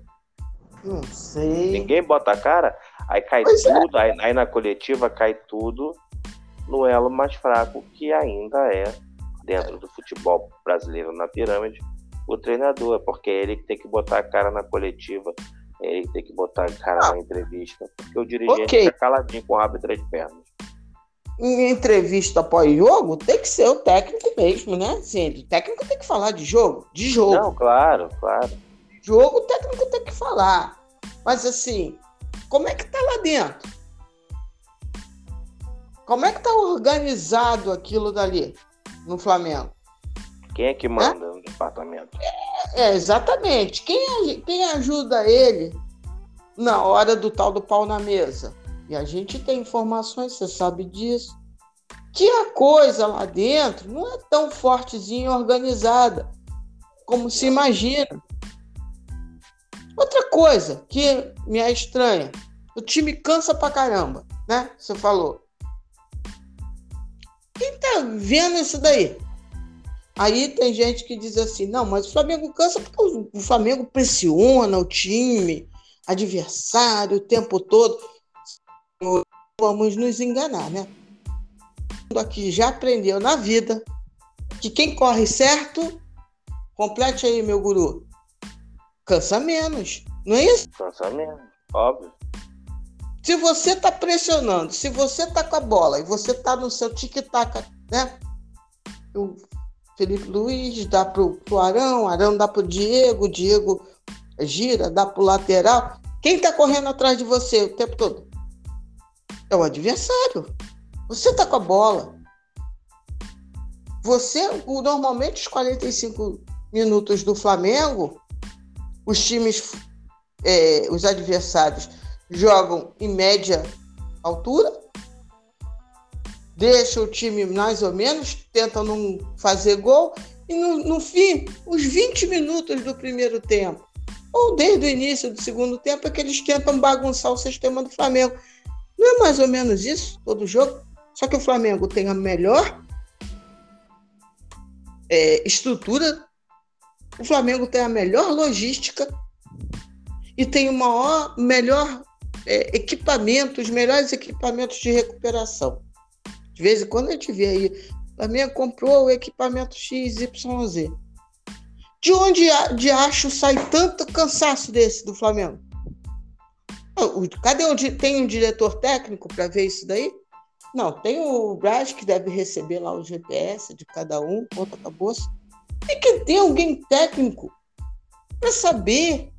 Não sei. Ninguém bota a cara? Aí cai pois é. tudo, é. aí, aí, na coletiva cai tudo no elo mais fraco, que ainda é, dentro do futebol brasileiro na pirâmide, o treinador, porque é ele que tem que botar a cara na coletiva, é ele que tem que botar a cara ah. na entrevista, porque o dirigente okay. fica caladinho com o rabo entre as pernas. Em entrevista pós-jogo, tem que ser o técnico mesmo, né? Assim, o técnico tem que falar de jogo, de jogo. Não, claro, claro. Jogo, o técnico tem que falar. Mas assim, como é que tá lá dentro? Como é que tá organizado aquilo dali no Flamengo? Quem é que manda é? no departamento? É, é, exatamente. Quem, quem ajuda ele na hora do tal do pau na mesa? E a gente tem informações, você sabe disso. Que a coisa lá dentro não é tão fortezinha e organizada como se imagina. Outra coisa que me é estranha, o time cansa pra caramba, né? Você falou. Quem tá vendo isso daí? Aí tem gente que diz assim, não, mas o Flamengo cansa porque o Flamengo pressiona o time, adversário o tempo todo. Vamos nos enganar, né? Aqui já aprendeu na vida que quem corre certo, complete aí, meu guru, cansa menos. Não é isso? Cansa menos, óbvio. Se você tá pressionando, se você tá com a bola e você tá no seu tic-tac, né? O Felipe Luiz dá pro, pro Arão, Arão dá pro Diego, Diego gira, dá pro lateral. Quem tá correndo atrás de você o tempo todo? É o adversário. Você tá com a bola. Você, normalmente, os 45 minutos do Flamengo, os times, é, os adversários jogam em média altura, deixam o time mais ou menos, tentam não fazer gol, e no, no fim, os 20 minutos do primeiro tempo, ou desde o início do segundo tempo, é que eles tentam bagunçar o sistema do Flamengo. Não é mais ou menos isso, todo jogo? Só que o Flamengo tem a melhor é, estrutura, o Flamengo tem a melhor logística e tem o maior, melhor é, equipamento, os melhores equipamentos de recuperação. De vez em quando a gente vê aí, o Flamengo comprou o equipamento XYZ. De onde de acho sai tanto cansaço desse do Flamengo? Cadê o tem um diretor técnico para ver isso daí? Não, tem o Brás que deve receber lá o GPS de cada um, conta acabou. Tem que ter alguém técnico para saber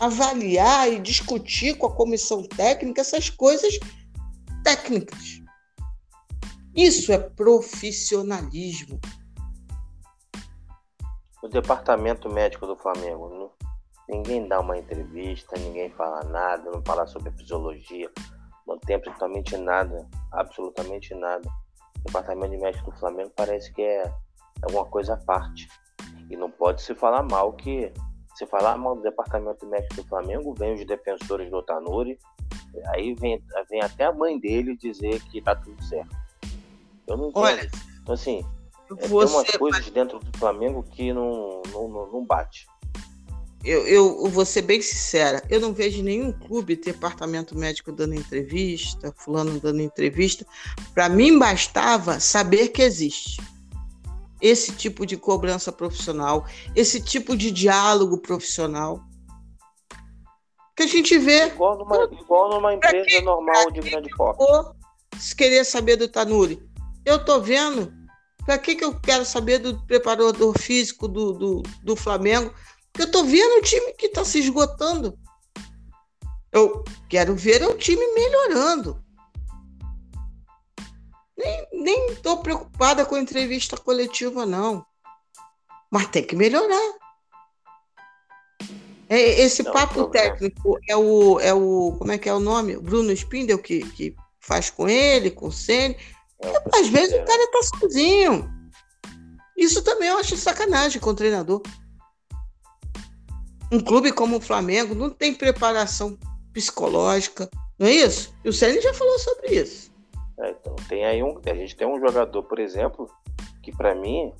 avaliar e discutir com a comissão técnica essas coisas técnicas. Isso é profissionalismo. O departamento médico do Flamengo, ninguém dá uma entrevista, ninguém fala nada, não fala sobre fisiologia, não tem absolutamente nada, absolutamente nada. O departamento médico do Flamengo parece que é alguma coisa à parte. E não pode se falar mal que se falar mal do departamento médico do Flamengo, vem os defensores do Tanuri, aí vem, vem até a mãe dele dizer que tá tudo certo. Eu não entendo. Olha, então, assim, é, você... tem umas coisas dentro do Flamengo que não, não, não, não bate. Eu, eu vou ser bem sincera, eu não vejo nenhum clube departamento médico dando entrevista, fulano dando entrevista. Para mim bastava saber que existe esse tipo de cobrança profissional, esse tipo de diálogo profissional. Que a gente vê. Igual numa, igual numa empresa normal de grande porte. Se querer saber do Tanuri, eu tô vendo. Para que, que eu quero saber do preparador físico do, do, do Flamengo? Porque eu tô vendo o time que está se esgotando. Eu quero ver o time melhorando. Nem, nem estou preocupada com a entrevista coletiva, não. Mas tem que melhorar. É, esse não, papo técnico é o, é o. Como é que é o nome? Bruno Spindel que, que faz com ele, com o Sene. É, às vezes o cara está sozinho. Isso também eu acho sacanagem com o treinador. Um clube como o Flamengo não tem preparação psicológica, não é isso? E o Ceni já falou sobre isso. É, então, tem aí um, a gente tem um jogador, por exemplo, que para mim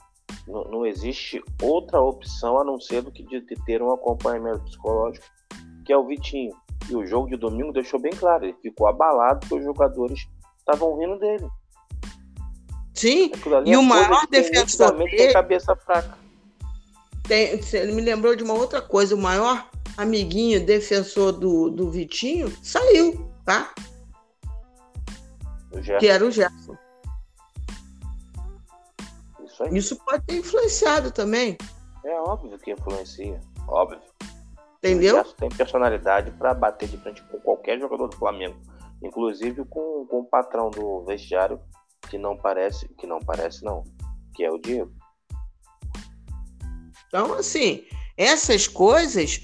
não, não, existe outra opção a não ser do que de, de, ter um acompanhamento psicológico, que é o Vitinho. E o jogo de domingo deixou bem claro, ele ficou abalado porque os jogadores estavam rindo dele. Sim, e é o maior defensor dele... cabeça fraca. Tem, ele me lembrou de uma outra coisa, o maior amiguinho defensor do, do Vitinho saiu, tá? que era o Gerson. Isso, Isso pode ter influenciado também. É óbvio que influencia, óbvio. Entendeu? O Gerson tem personalidade para bater de frente com qualquer jogador do Flamengo, inclusive com, com o patrão do vestiário que não parece, que não parece não, que é o Diego. Então, assim, essas coisas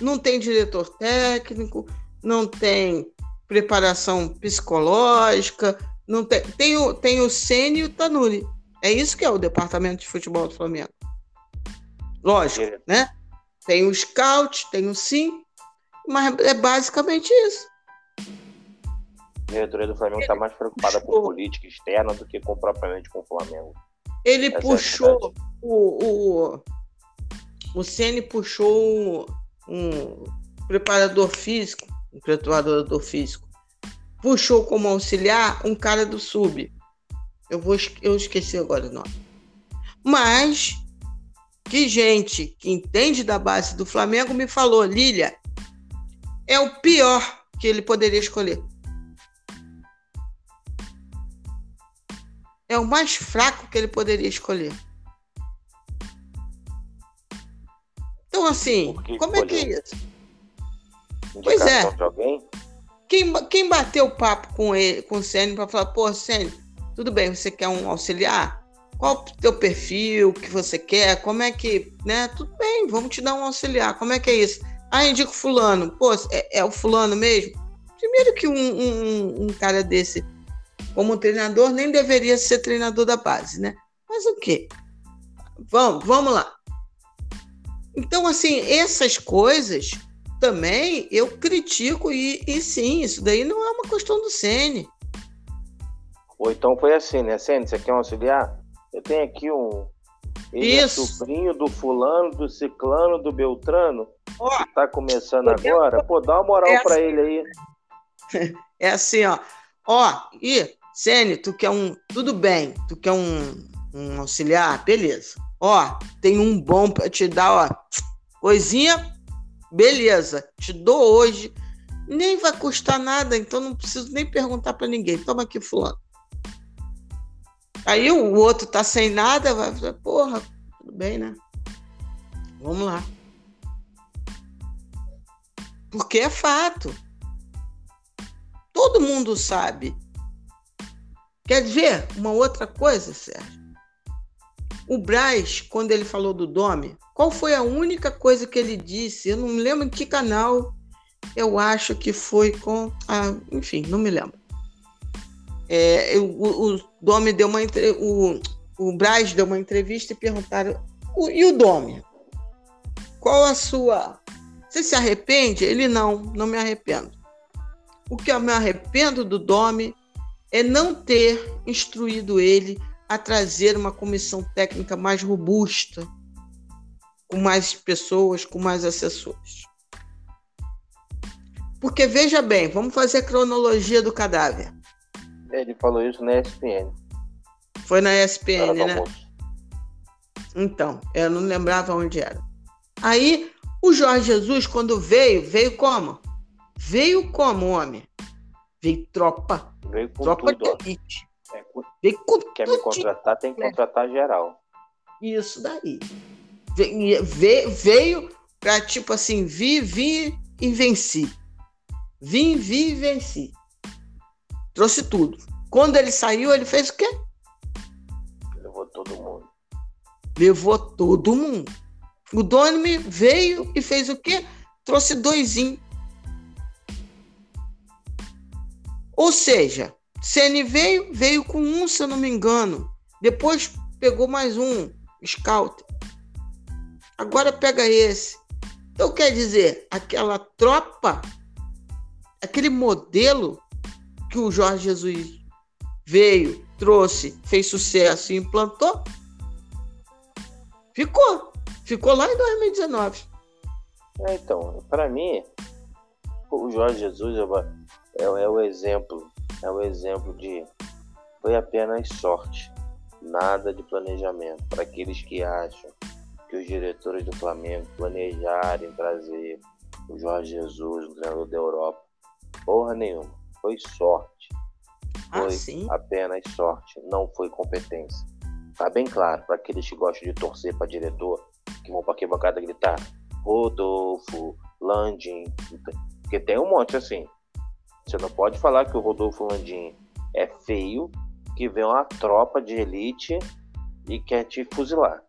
não tem diretor técnico, não tem preparação psicológica, não tem, tem o, tem o Sene e o Tanuri. É isso que é o departamento de futebol do Flamengo. Lógico, é. né? Tem o scout, tem o sim, mas é basicamente isso. A diretoria do Flamengo está mais preocupada puxou. com política externa do que com propriamente com o Flamengo. Ele Essa é puxou é o, o o Ceni puxou um, preparador físico um preparador físico, puxou como auxiliar um cara do sub. Eu vou eu esqueci agora o nome. Mas que gente que entende da base do Flamengo me falou, Lília, é o pior que ele poderia escolher. É o mais fraco que ele poderia escolher. Então, assim, como é que é isso? Pois é. de alguém? Quem, quem bateu papo com ele, com o Sênio para falar, pô, Sênio, tudo bem, você quer um auxiliar? Qual o teu perfil que você quer? Como é que, né? Tudo bem, vamos te dar um auxiliar. Como é que é isso? Ah, indico fulano. Pô, é, é o fulano mesmo? Primeiro que um, um, um cara desse, como treinador, nem deveria ser treinador da base, né? Mas o quê? Vamos, vamos lá. Então, assim, essas coisas também eu critico e, e sim, isso daí não é uma questão do Sene. Ou então foi assim, né? Sene, você quer um auxiliar? Eu tenho aqui um. Ele é isso. é sobrinho do fulano, do ciclano, do Beltrano. Oh, que tá começando agora. Pô, dá uma moral é pra assim, ele aí. É assim, ó. Ó, e, Sene, tu quer um. Tudo bem, tu quer um, um auxiliar? Beleza. Ó, tem um bom pra te dar, ó. Coisinha Beleza, te dou hoje. Nem vai custar nada, então não preciso nem perguntar para ninguém. Toma aqui, fulano. Aí o outro tá sem nada, vai falar, porra, tudo bem, né? Vamos lá. Porque é fato. Todo mundo sabe. Quer ver uma outra coisa, Sérgio? O Braz, quando ele falou do Dome, qual foi a única coisa que ele disse? Eu não me lembro em que canal. Eu acho que foi com. Ah, enfim, não me lembro. É, o, o Domi deu uma o, o Braz deu uma entrevista e perguntaram e o Domi qual a sua você se arrepende ele não não me arrependo o que eu me arrependo do Domi é não ter instruído ele a trazer uma comissão técnica mais robusta com mais pessoas, com mais assessores. Porque veja bem, vamos fazer a cronologia do cadáver. Ele falou isso na ESPN. Foi na ESPN, né? Almoço. Então, eu não lembrava onde era. Aí, o Jorge Jesus, quando veio, veio como? Veio como, homem? Veio tropa. Veio com tropa tudo. De elite. É, veio com Quer me contratar, tem que contratar geral. Isso daí veio para tipo assim, vi, vi e venci. Vim, vi e venci. Trouxe tudo. Quando ele saiu, ele fez o quê? Levou todo mundo. Levou todo mundo. O Donime veio e fez o quê? Trouxe doisinho. Ou seja, CN veio, veio com um, se eu não me engano. Depois pegou mais um, Scout. Agora pega esse. Então quer dizer, aquela tropa, aquele modelo que o Jorge Jesus veio, trouxe, fez sucesso e implantou, ficou. Ficou lá em 2019. É, então, para mim, o Jorge Jesus é, é, é o exemplo, é o exemplo de foi apenas sorte, nada de planejamento. Para aqueles que acham que os diretores do Flamengo planejarem trazer o Jorge Jesus, o treinador da Europa. Porra nenhuma. Foi sorte. Ah, foi sim? apenas sorte, não foi competência. Tá bem claro para aqueles que gostam de torcer para diretor, que vão para que bancada gritar Rodolfo, Landim, porque tem um monte assim. Você não pode falar que o Rodolfo Landim é feio, que vem uma tropa de elite e quer te fuzilar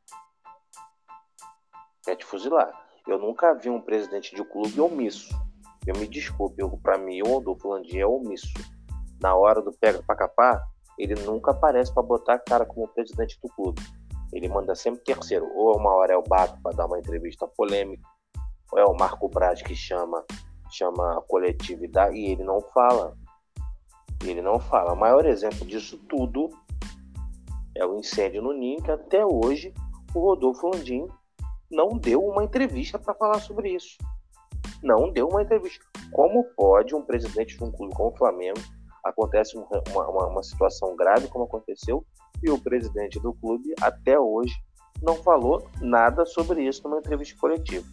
quer te fuzilar. Eu nunca vi um presidente de clube omisso. Eu me desculpe, para mim o Rodolfo Landim é omisso. Na hora do pega pra capar, ele nunca aparece para botar a cara como presidente do clube. Ele manda sempre terceiro. Ou uma hora é o Bato para dar uma entrevista polêmica, ou é o Marco Braz que chama chama a coletividade e ele não fala. Ele não fala. O maior exemplo disso tudo é o incêndio no Ninho, que até hoje o Rodolfo Landim não deu uma entrevista para falar sobre isso. Não deu uma entrevista. Como pode um presidente de um clube como o Flamengo acontece uma, uma, uma situação grave como aconteceu e o presidente do clube até hoje não falou nada sobre isso numa entrevista coletiva.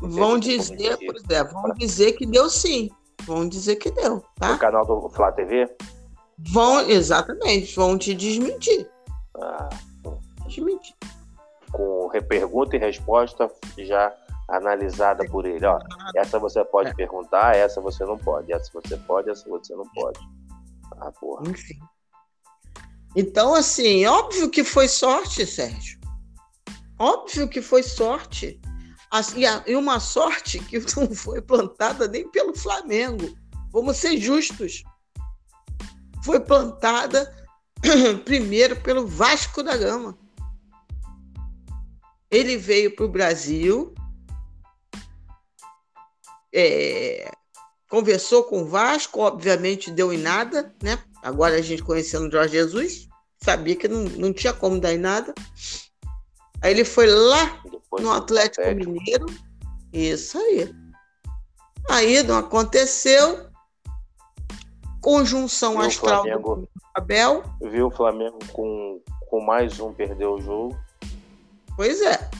Vão dizer, pois é, vão dizer que deu sim. Vão dizer que deu, tá? No canal do Flá TV? Vão, exatamente, vão te desmentir. Ah. Desmentir com pergunta e resposta já analisada por ele. Ó, essa você pode é. perguntar, essa você não pode, essa você pode, essa você não pode. Ah, porra. Enfim. Então, assim, óbvio que foi sorte, Sérgio. Óbvio que foi sorte. E uma sorte que não foi plantada nem pelo Flamengo. Vamos ser justos. Foi plantada primeiro pelo Vasco da Gama. Ele veio para o Brasil é, conversou com o Vasco, obviamente deu em nada, né? Agora a gente conhecendo Jorge Jesus, sabia que não, não tinha como dar em nada. Aí ele foi lá Depois no Atlético Mineiro. Isso aí. Aí não aconteceu. Conjunção viu astral Flamengo, do Abel. Viu o Flamengo com, com mais um perdeu o jogo. Pois é.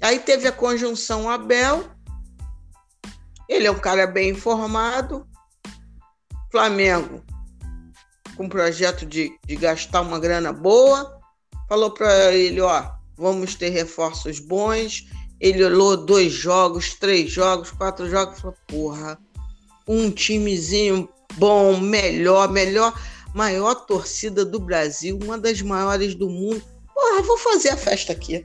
Aí teve a conjunção Abel. Ele é um cara bem informado. Flamengo, com um projeto de, de gastar uma grana boa. Falou para ele: ó, vamos ter reforços bons. Ele olhou dois jogos, três jogos, quatro jogos. Falou: porra, um timezinho bom, melhor, melhor, maior torcida do Brasil, uma das maiores do mundo. Porra, vou fazer a festa aqui.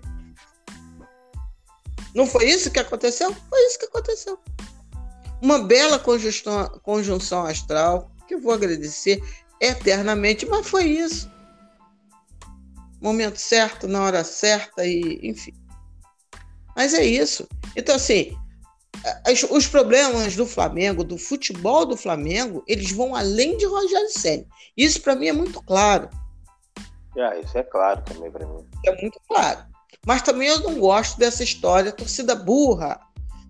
Não foi isso que aconteceu? Foi isso que aconteceu. Uma bela conjunção, conjunção astral, que eu vou agradecer eternamente, mas foi isso. Momento certo, na hora certa, e enfim. Mas é isso. Então, assim, os problemas do Flamengo, do futebol do Flamengo, eles vão além de Rogério Senna. Isso para mim é muito claro. Ah, isso é claro também para mim. É muito claro. Mas também eu não gosto dessa história, torcida burra,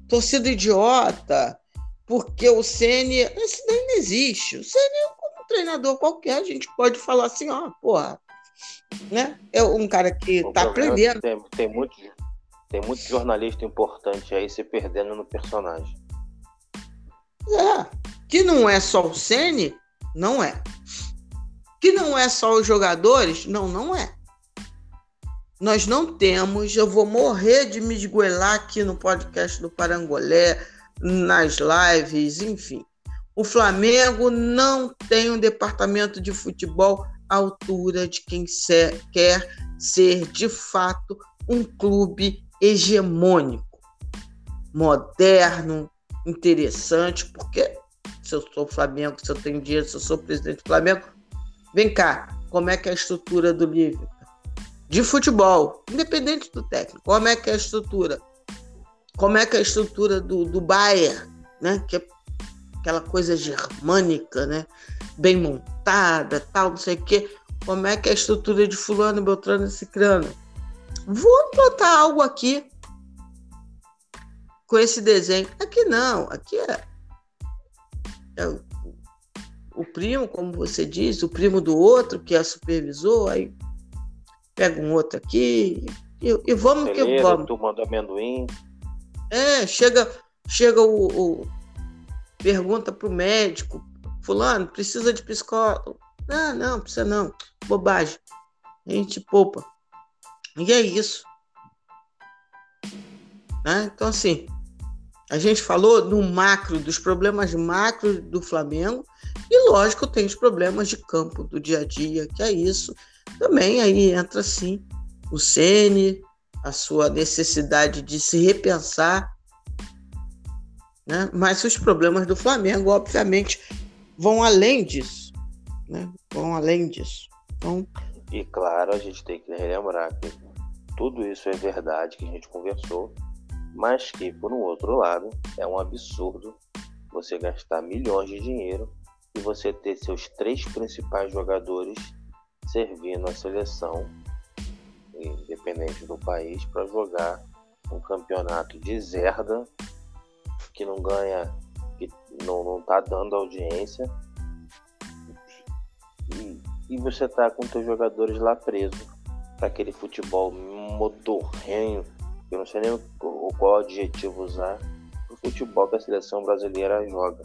torcida idiota, porque o Ceni, esse nem não existe. O Ceni é como um treinador qualquer, a gente pode falar assim, ó, porra, né? É um cara que o tá é aprendendo. Tem, tem muito tem muito jornalista importante aí se perdendo no personagem. É. Que não é só o Sene, não é. Que não é só os jogadores, não, não é. Nós não temos, eu vou morrer de me esgoelar aqui no podcast do Parangolé, nas lives, enfim. O Flamengo não tem um departamento de futebol altura de quem quer ser de fato um clube hegemônico, moderno, interessante, porque se eu sou Flamengo, se eu tenho dinheiro, se eu sou presidente do Flamengo, vem cá, como é que é a estrutura do Liverpool? De futebol, independente do técnico, como é que é a estrutura? Como é que é a estrutura do, do Bayern, né? Que é aquela coisa germânica, né? Bem montada, tal, não sei o quê. Como é que é a estrutura de fulano, beltrano e cicrano? Vou implantar algo aqui com esse desenho. Aqui não, aqui é, é o, o, primo, como você diz, o primo do outro, que é supervisor, aí pega um outro aqui e, e vamos que vamos. Turma do amendoim. É, chega, chega o, o pergunta pro médico, fulano, precisa de psicólogo? Não, não, precisa não, bobagem. A gente poupa. E é isso. Né? Então, assim, a gente falou do macro, dos problemas macro do Flamengo, e lógico, tem os problemas de campo, do dia a dia, que é isso. Também aí entra, sim, o Sene, a sua necessidade de se repensar. Né? Mas os problemas do Flamengo, obviamente, vão além disso. Né? Vão além disso. Então, e claro, a gente tem que relembrar que tudo isso é verdade que a gente conversou, mas que, por um outro lado, é um absurdo você gastar milhões de dinheiro e você ter seus três principais jogadores servindo a seleção, independente do país, para jogar um campeonato de zerda que não ganha, que não, não tá dando audiência e, e você tá com seus jogadores lá presos para aquele futebol modorrenho, eu não sei nem qual adjetivo usar, o futebol que a seleção brasileira joga.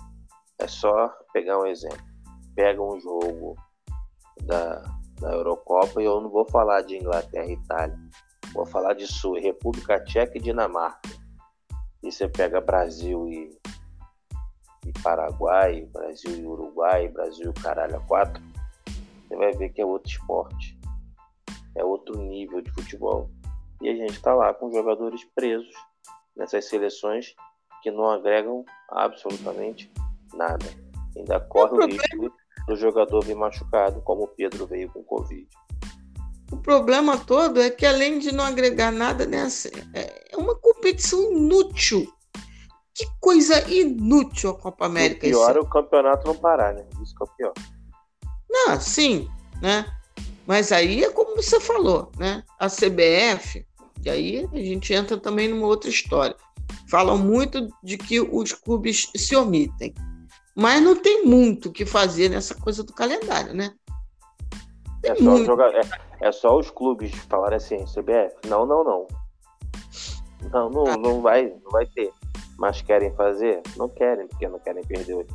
É só pegar um exemplo. Pega um jogo da, da Eurocopa e eu não vou falar de Inglaterra e Itália. Vou falar de Sul, República Tcheca e Dinamarca. E você pega Brasil e, e Paraguai, Brasil e Uruguai, Brasil e caralho a quatro, você vai ver que é outro esporte é outro nível de futebol. E a gente está lá com jogadores presos nessas seleções que não agregam absolutamente nada. Ainda corre o, o risco do jogador vir machucado, como o Pedro veio com Covid. O problema todo é que, além de não agregar nada nessa, é uma competição inútil Que coisa inútil a Copa América. O pior é o campeonato não parar, né? Isso que é o pior. Não, sim, né? Mas aí é como você falou, né? A CBF, e aí a gente entra também numa outra história. Falam muito de que os clubes se omitem. Mas não tem muito o que fazer nessa coisa do calendário, né? É só, jogar, é, é só, os clubes falarem assim, CBF, não, não, não. Não, não, ah. não, vai, não vai ter. Mas querem fazer? Não querem, porque não querem perder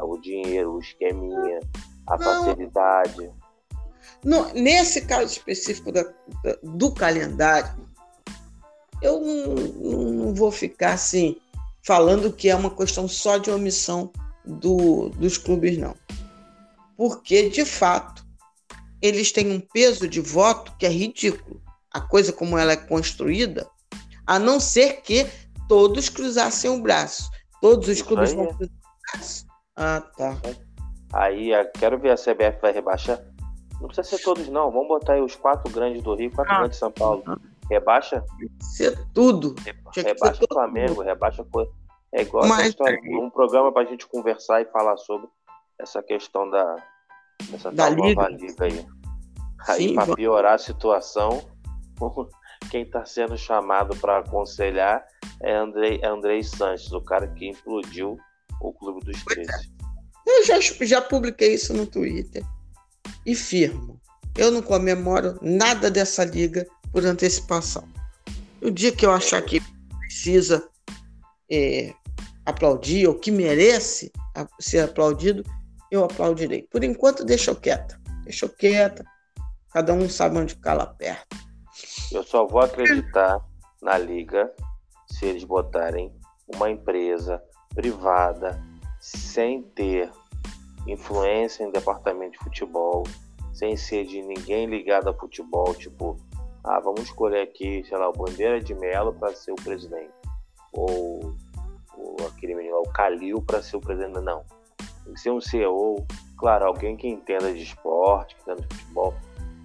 o dinheiro, o esqueminha, a não. facilidade. No, nesse caso específico da, da, do calendário, eu não, não, vou ficar assim falando que é uma questão só de omissão do, dos clubes, não. Porque, de fato, eles têm um peso de voto que é ridículo. A coisa como ela é construída, a não ser que todos cruzassem o braço. Todos os clubes vão cruzar o braço. Ah, tá. Aí, quero ver a CBF vai rebaixar. Não precisa ser todos, não. Vamos botar aí os quatro grandes do Rio, quatro ah, grandes de São Paulo. Rebaixa? Ser tudo. rebaixa o Flamengo, rebaixa coisa. É igual Mas, essa história. Um programa para a gente conversar e falar sobre essa questão da, dessa da nova liga aí. Aí, para piorar a situação, quem está sendo chamado para aconselhar é Andrei, Andrei Sanches, o cara que implodiu o Clube dos 13. É. Eu já, já publiquei isso no Twitter e firmo. Eu não comemoro nada dessa liga por antecipação. O dia que eu achar que precisa é, aplaudir ou que merece ser aplaudido, eu aplaudirei. Por enquanto, deixa eu quieta. Deixa eu quieta. Cada um sabe onde cala perto. Eu só vou acreditar na liga se eles botarem uma empresa privada sem ter influência em departamento de futebol, sem ser de ninguém ligado a futebol, tipo, ah, vamos escolher aqui, sei lá, o Bandeira de Melo para ser o presidente. Ou, ou aquele menino o Calil para ser o presidente. Não. Tem que ser um CEO, claro, alguém que entenda de esporte, que entenda de futebol,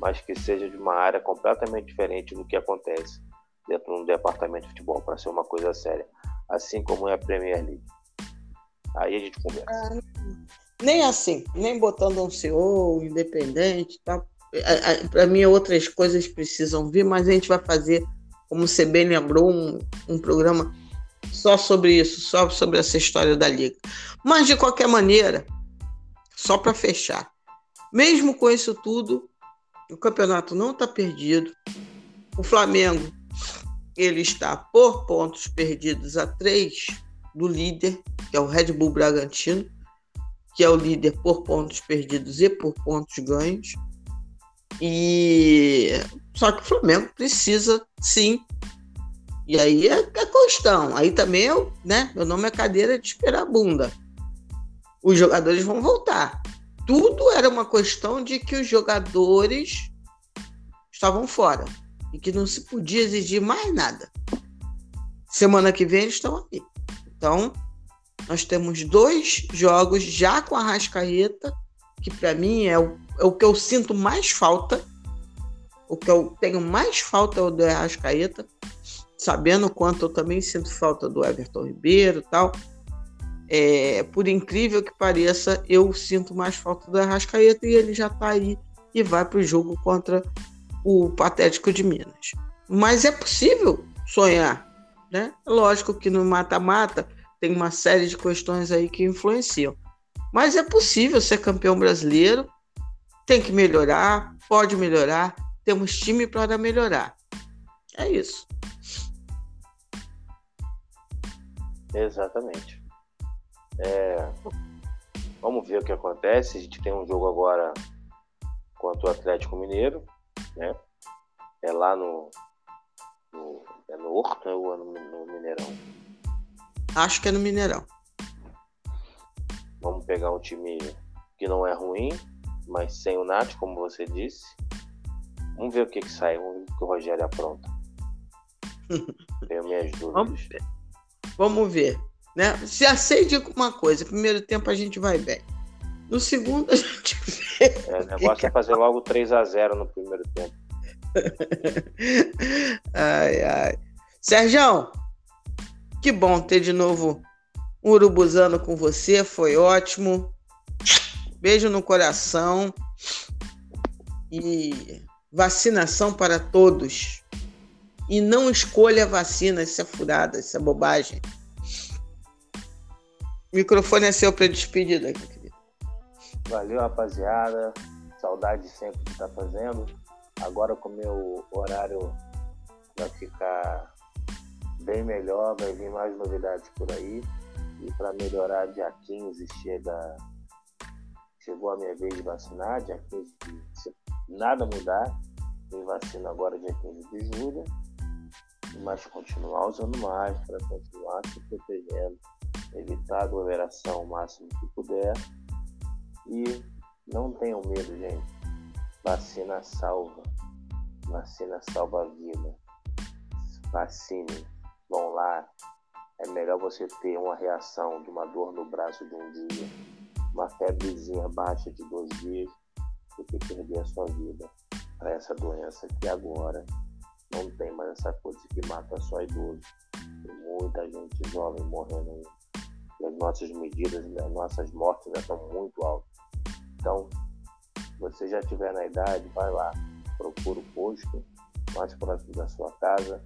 mas que seja de uma área completamente diferente do que acontece dentro de um departamento de futebol, para ser uma coisa séria. Assim como é a Premier League. Aí a gente conversa. Ah, nem assim, nem botando um CEO independente, tá? Para mim, outras coisas precisam vir, mas a gente vai fazer, como você bem lembrou, um, um programa só sobre isso, só sobre essa história da Liga. Mas, de qualquer maneira, só para fechar, mesmo com isso tudo, o campeonato não está perdido. O Flamengo ele está por pontos perdidos a três do líder, que é o Red Bull Bragantino que é o líder por pontos perdidos e por pontos ganhos. E só que o Flamengo precisa sim. E aí é, é questão. Aí também eu, né? Meu nome é cadeira de esperar bunda. Os jogadores vão voltar. Tudo era uma questão de que os jogadores estavam fora e que não se podia exigir mais nada. Semana que vem eles estão aqui. Então, nós temos dois jogos já com a Rascaeta, que para mim é o, é o que eu sinto mais falta. O que eu tenho mais falta é o do Arrascaeta, sabendo o quanto eu também sinto falta do Everton Ribeiro e tal. É, por incrível que pareça, eu sinto mais falta do Arrascaeta e ele já está aí e vai para o jogo contra o Patético de Minas. Mas é possível sonhar, né? Lógico que no mata-mata tem uma série de questões aí que influenciam. Mas é possível ser campeão brasileiro, tem que melhorar, pode melhorar, temos time para melhorar. É isso. Exatamente. É... Vamos ver o que acontece. A gente tem um jogo agora contra o Atlético Mineiro, né? É lá no, no é no Horto ou é no, no Mineirão? Acho que é no Mineirão. Vamos pegar um time que não é ruim, mas sem o Nath, como você disse. Vamos ver o que, que sai, vamos ver o que o Rogério apronta. Tenho minhas dúvidas. Vamos ver. Vamos ver. Né? Se acende uma coisa, primeiro tempo a gente vai bem. No segundo a gente vê. É, o negócio é fazer logo 3 a 0 no primeiro tempo. ai, ai. Sérgio, que bom ter de novo um urubuzano com você, foi ótimo. Beijo no coração e vacinação para todos. E não escolha vacina, isso é furada, isso é bobagem. Microfone é seu para despedida, querido. Valeu, rapaziada. Saudade sempre de estar fazendo. Agora com o meu horário vai ficar bem melhor, vai vir mais novidades por aí. E para melhorar, dia 15 chega chegou a minha vez de vacinar, dia 15 de, se nada mudar, me vacino agora dia 15 de julho, mas continuar usando máscara, continuar se protegendo, evitar aglomeração o máximo que puder e não tenham medo, gente. Vacina salva. Vacina salva a vida. Vacine. Vão lá. É melhor você ter uma reação de uma dor no braço de um dia uma febrezinha baixa de dois dias do que perder a sua vida para essa doença que agora não tem mais essa coisa que mata só idoso. Tem muita gente jovem morrendo e as nossas medidas, as nossas mortes já estão muito altas. Então, se você já estiver na idade, vai lá, procura o posto mais próximo da sua casa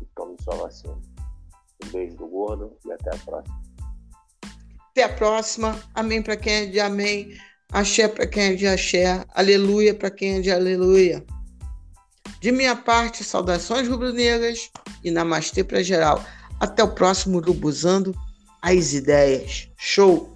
e tome sua vacina. Um beijo do gordo e até a próxima. Até a próxima. Amém para quem é de amém. Axé para quem é de axé. Aleluia para quem é de aleluia. De minha parte, saudações rubro-negras e namastê para geral. Até o próximo Rubuzando as Ideias. Show!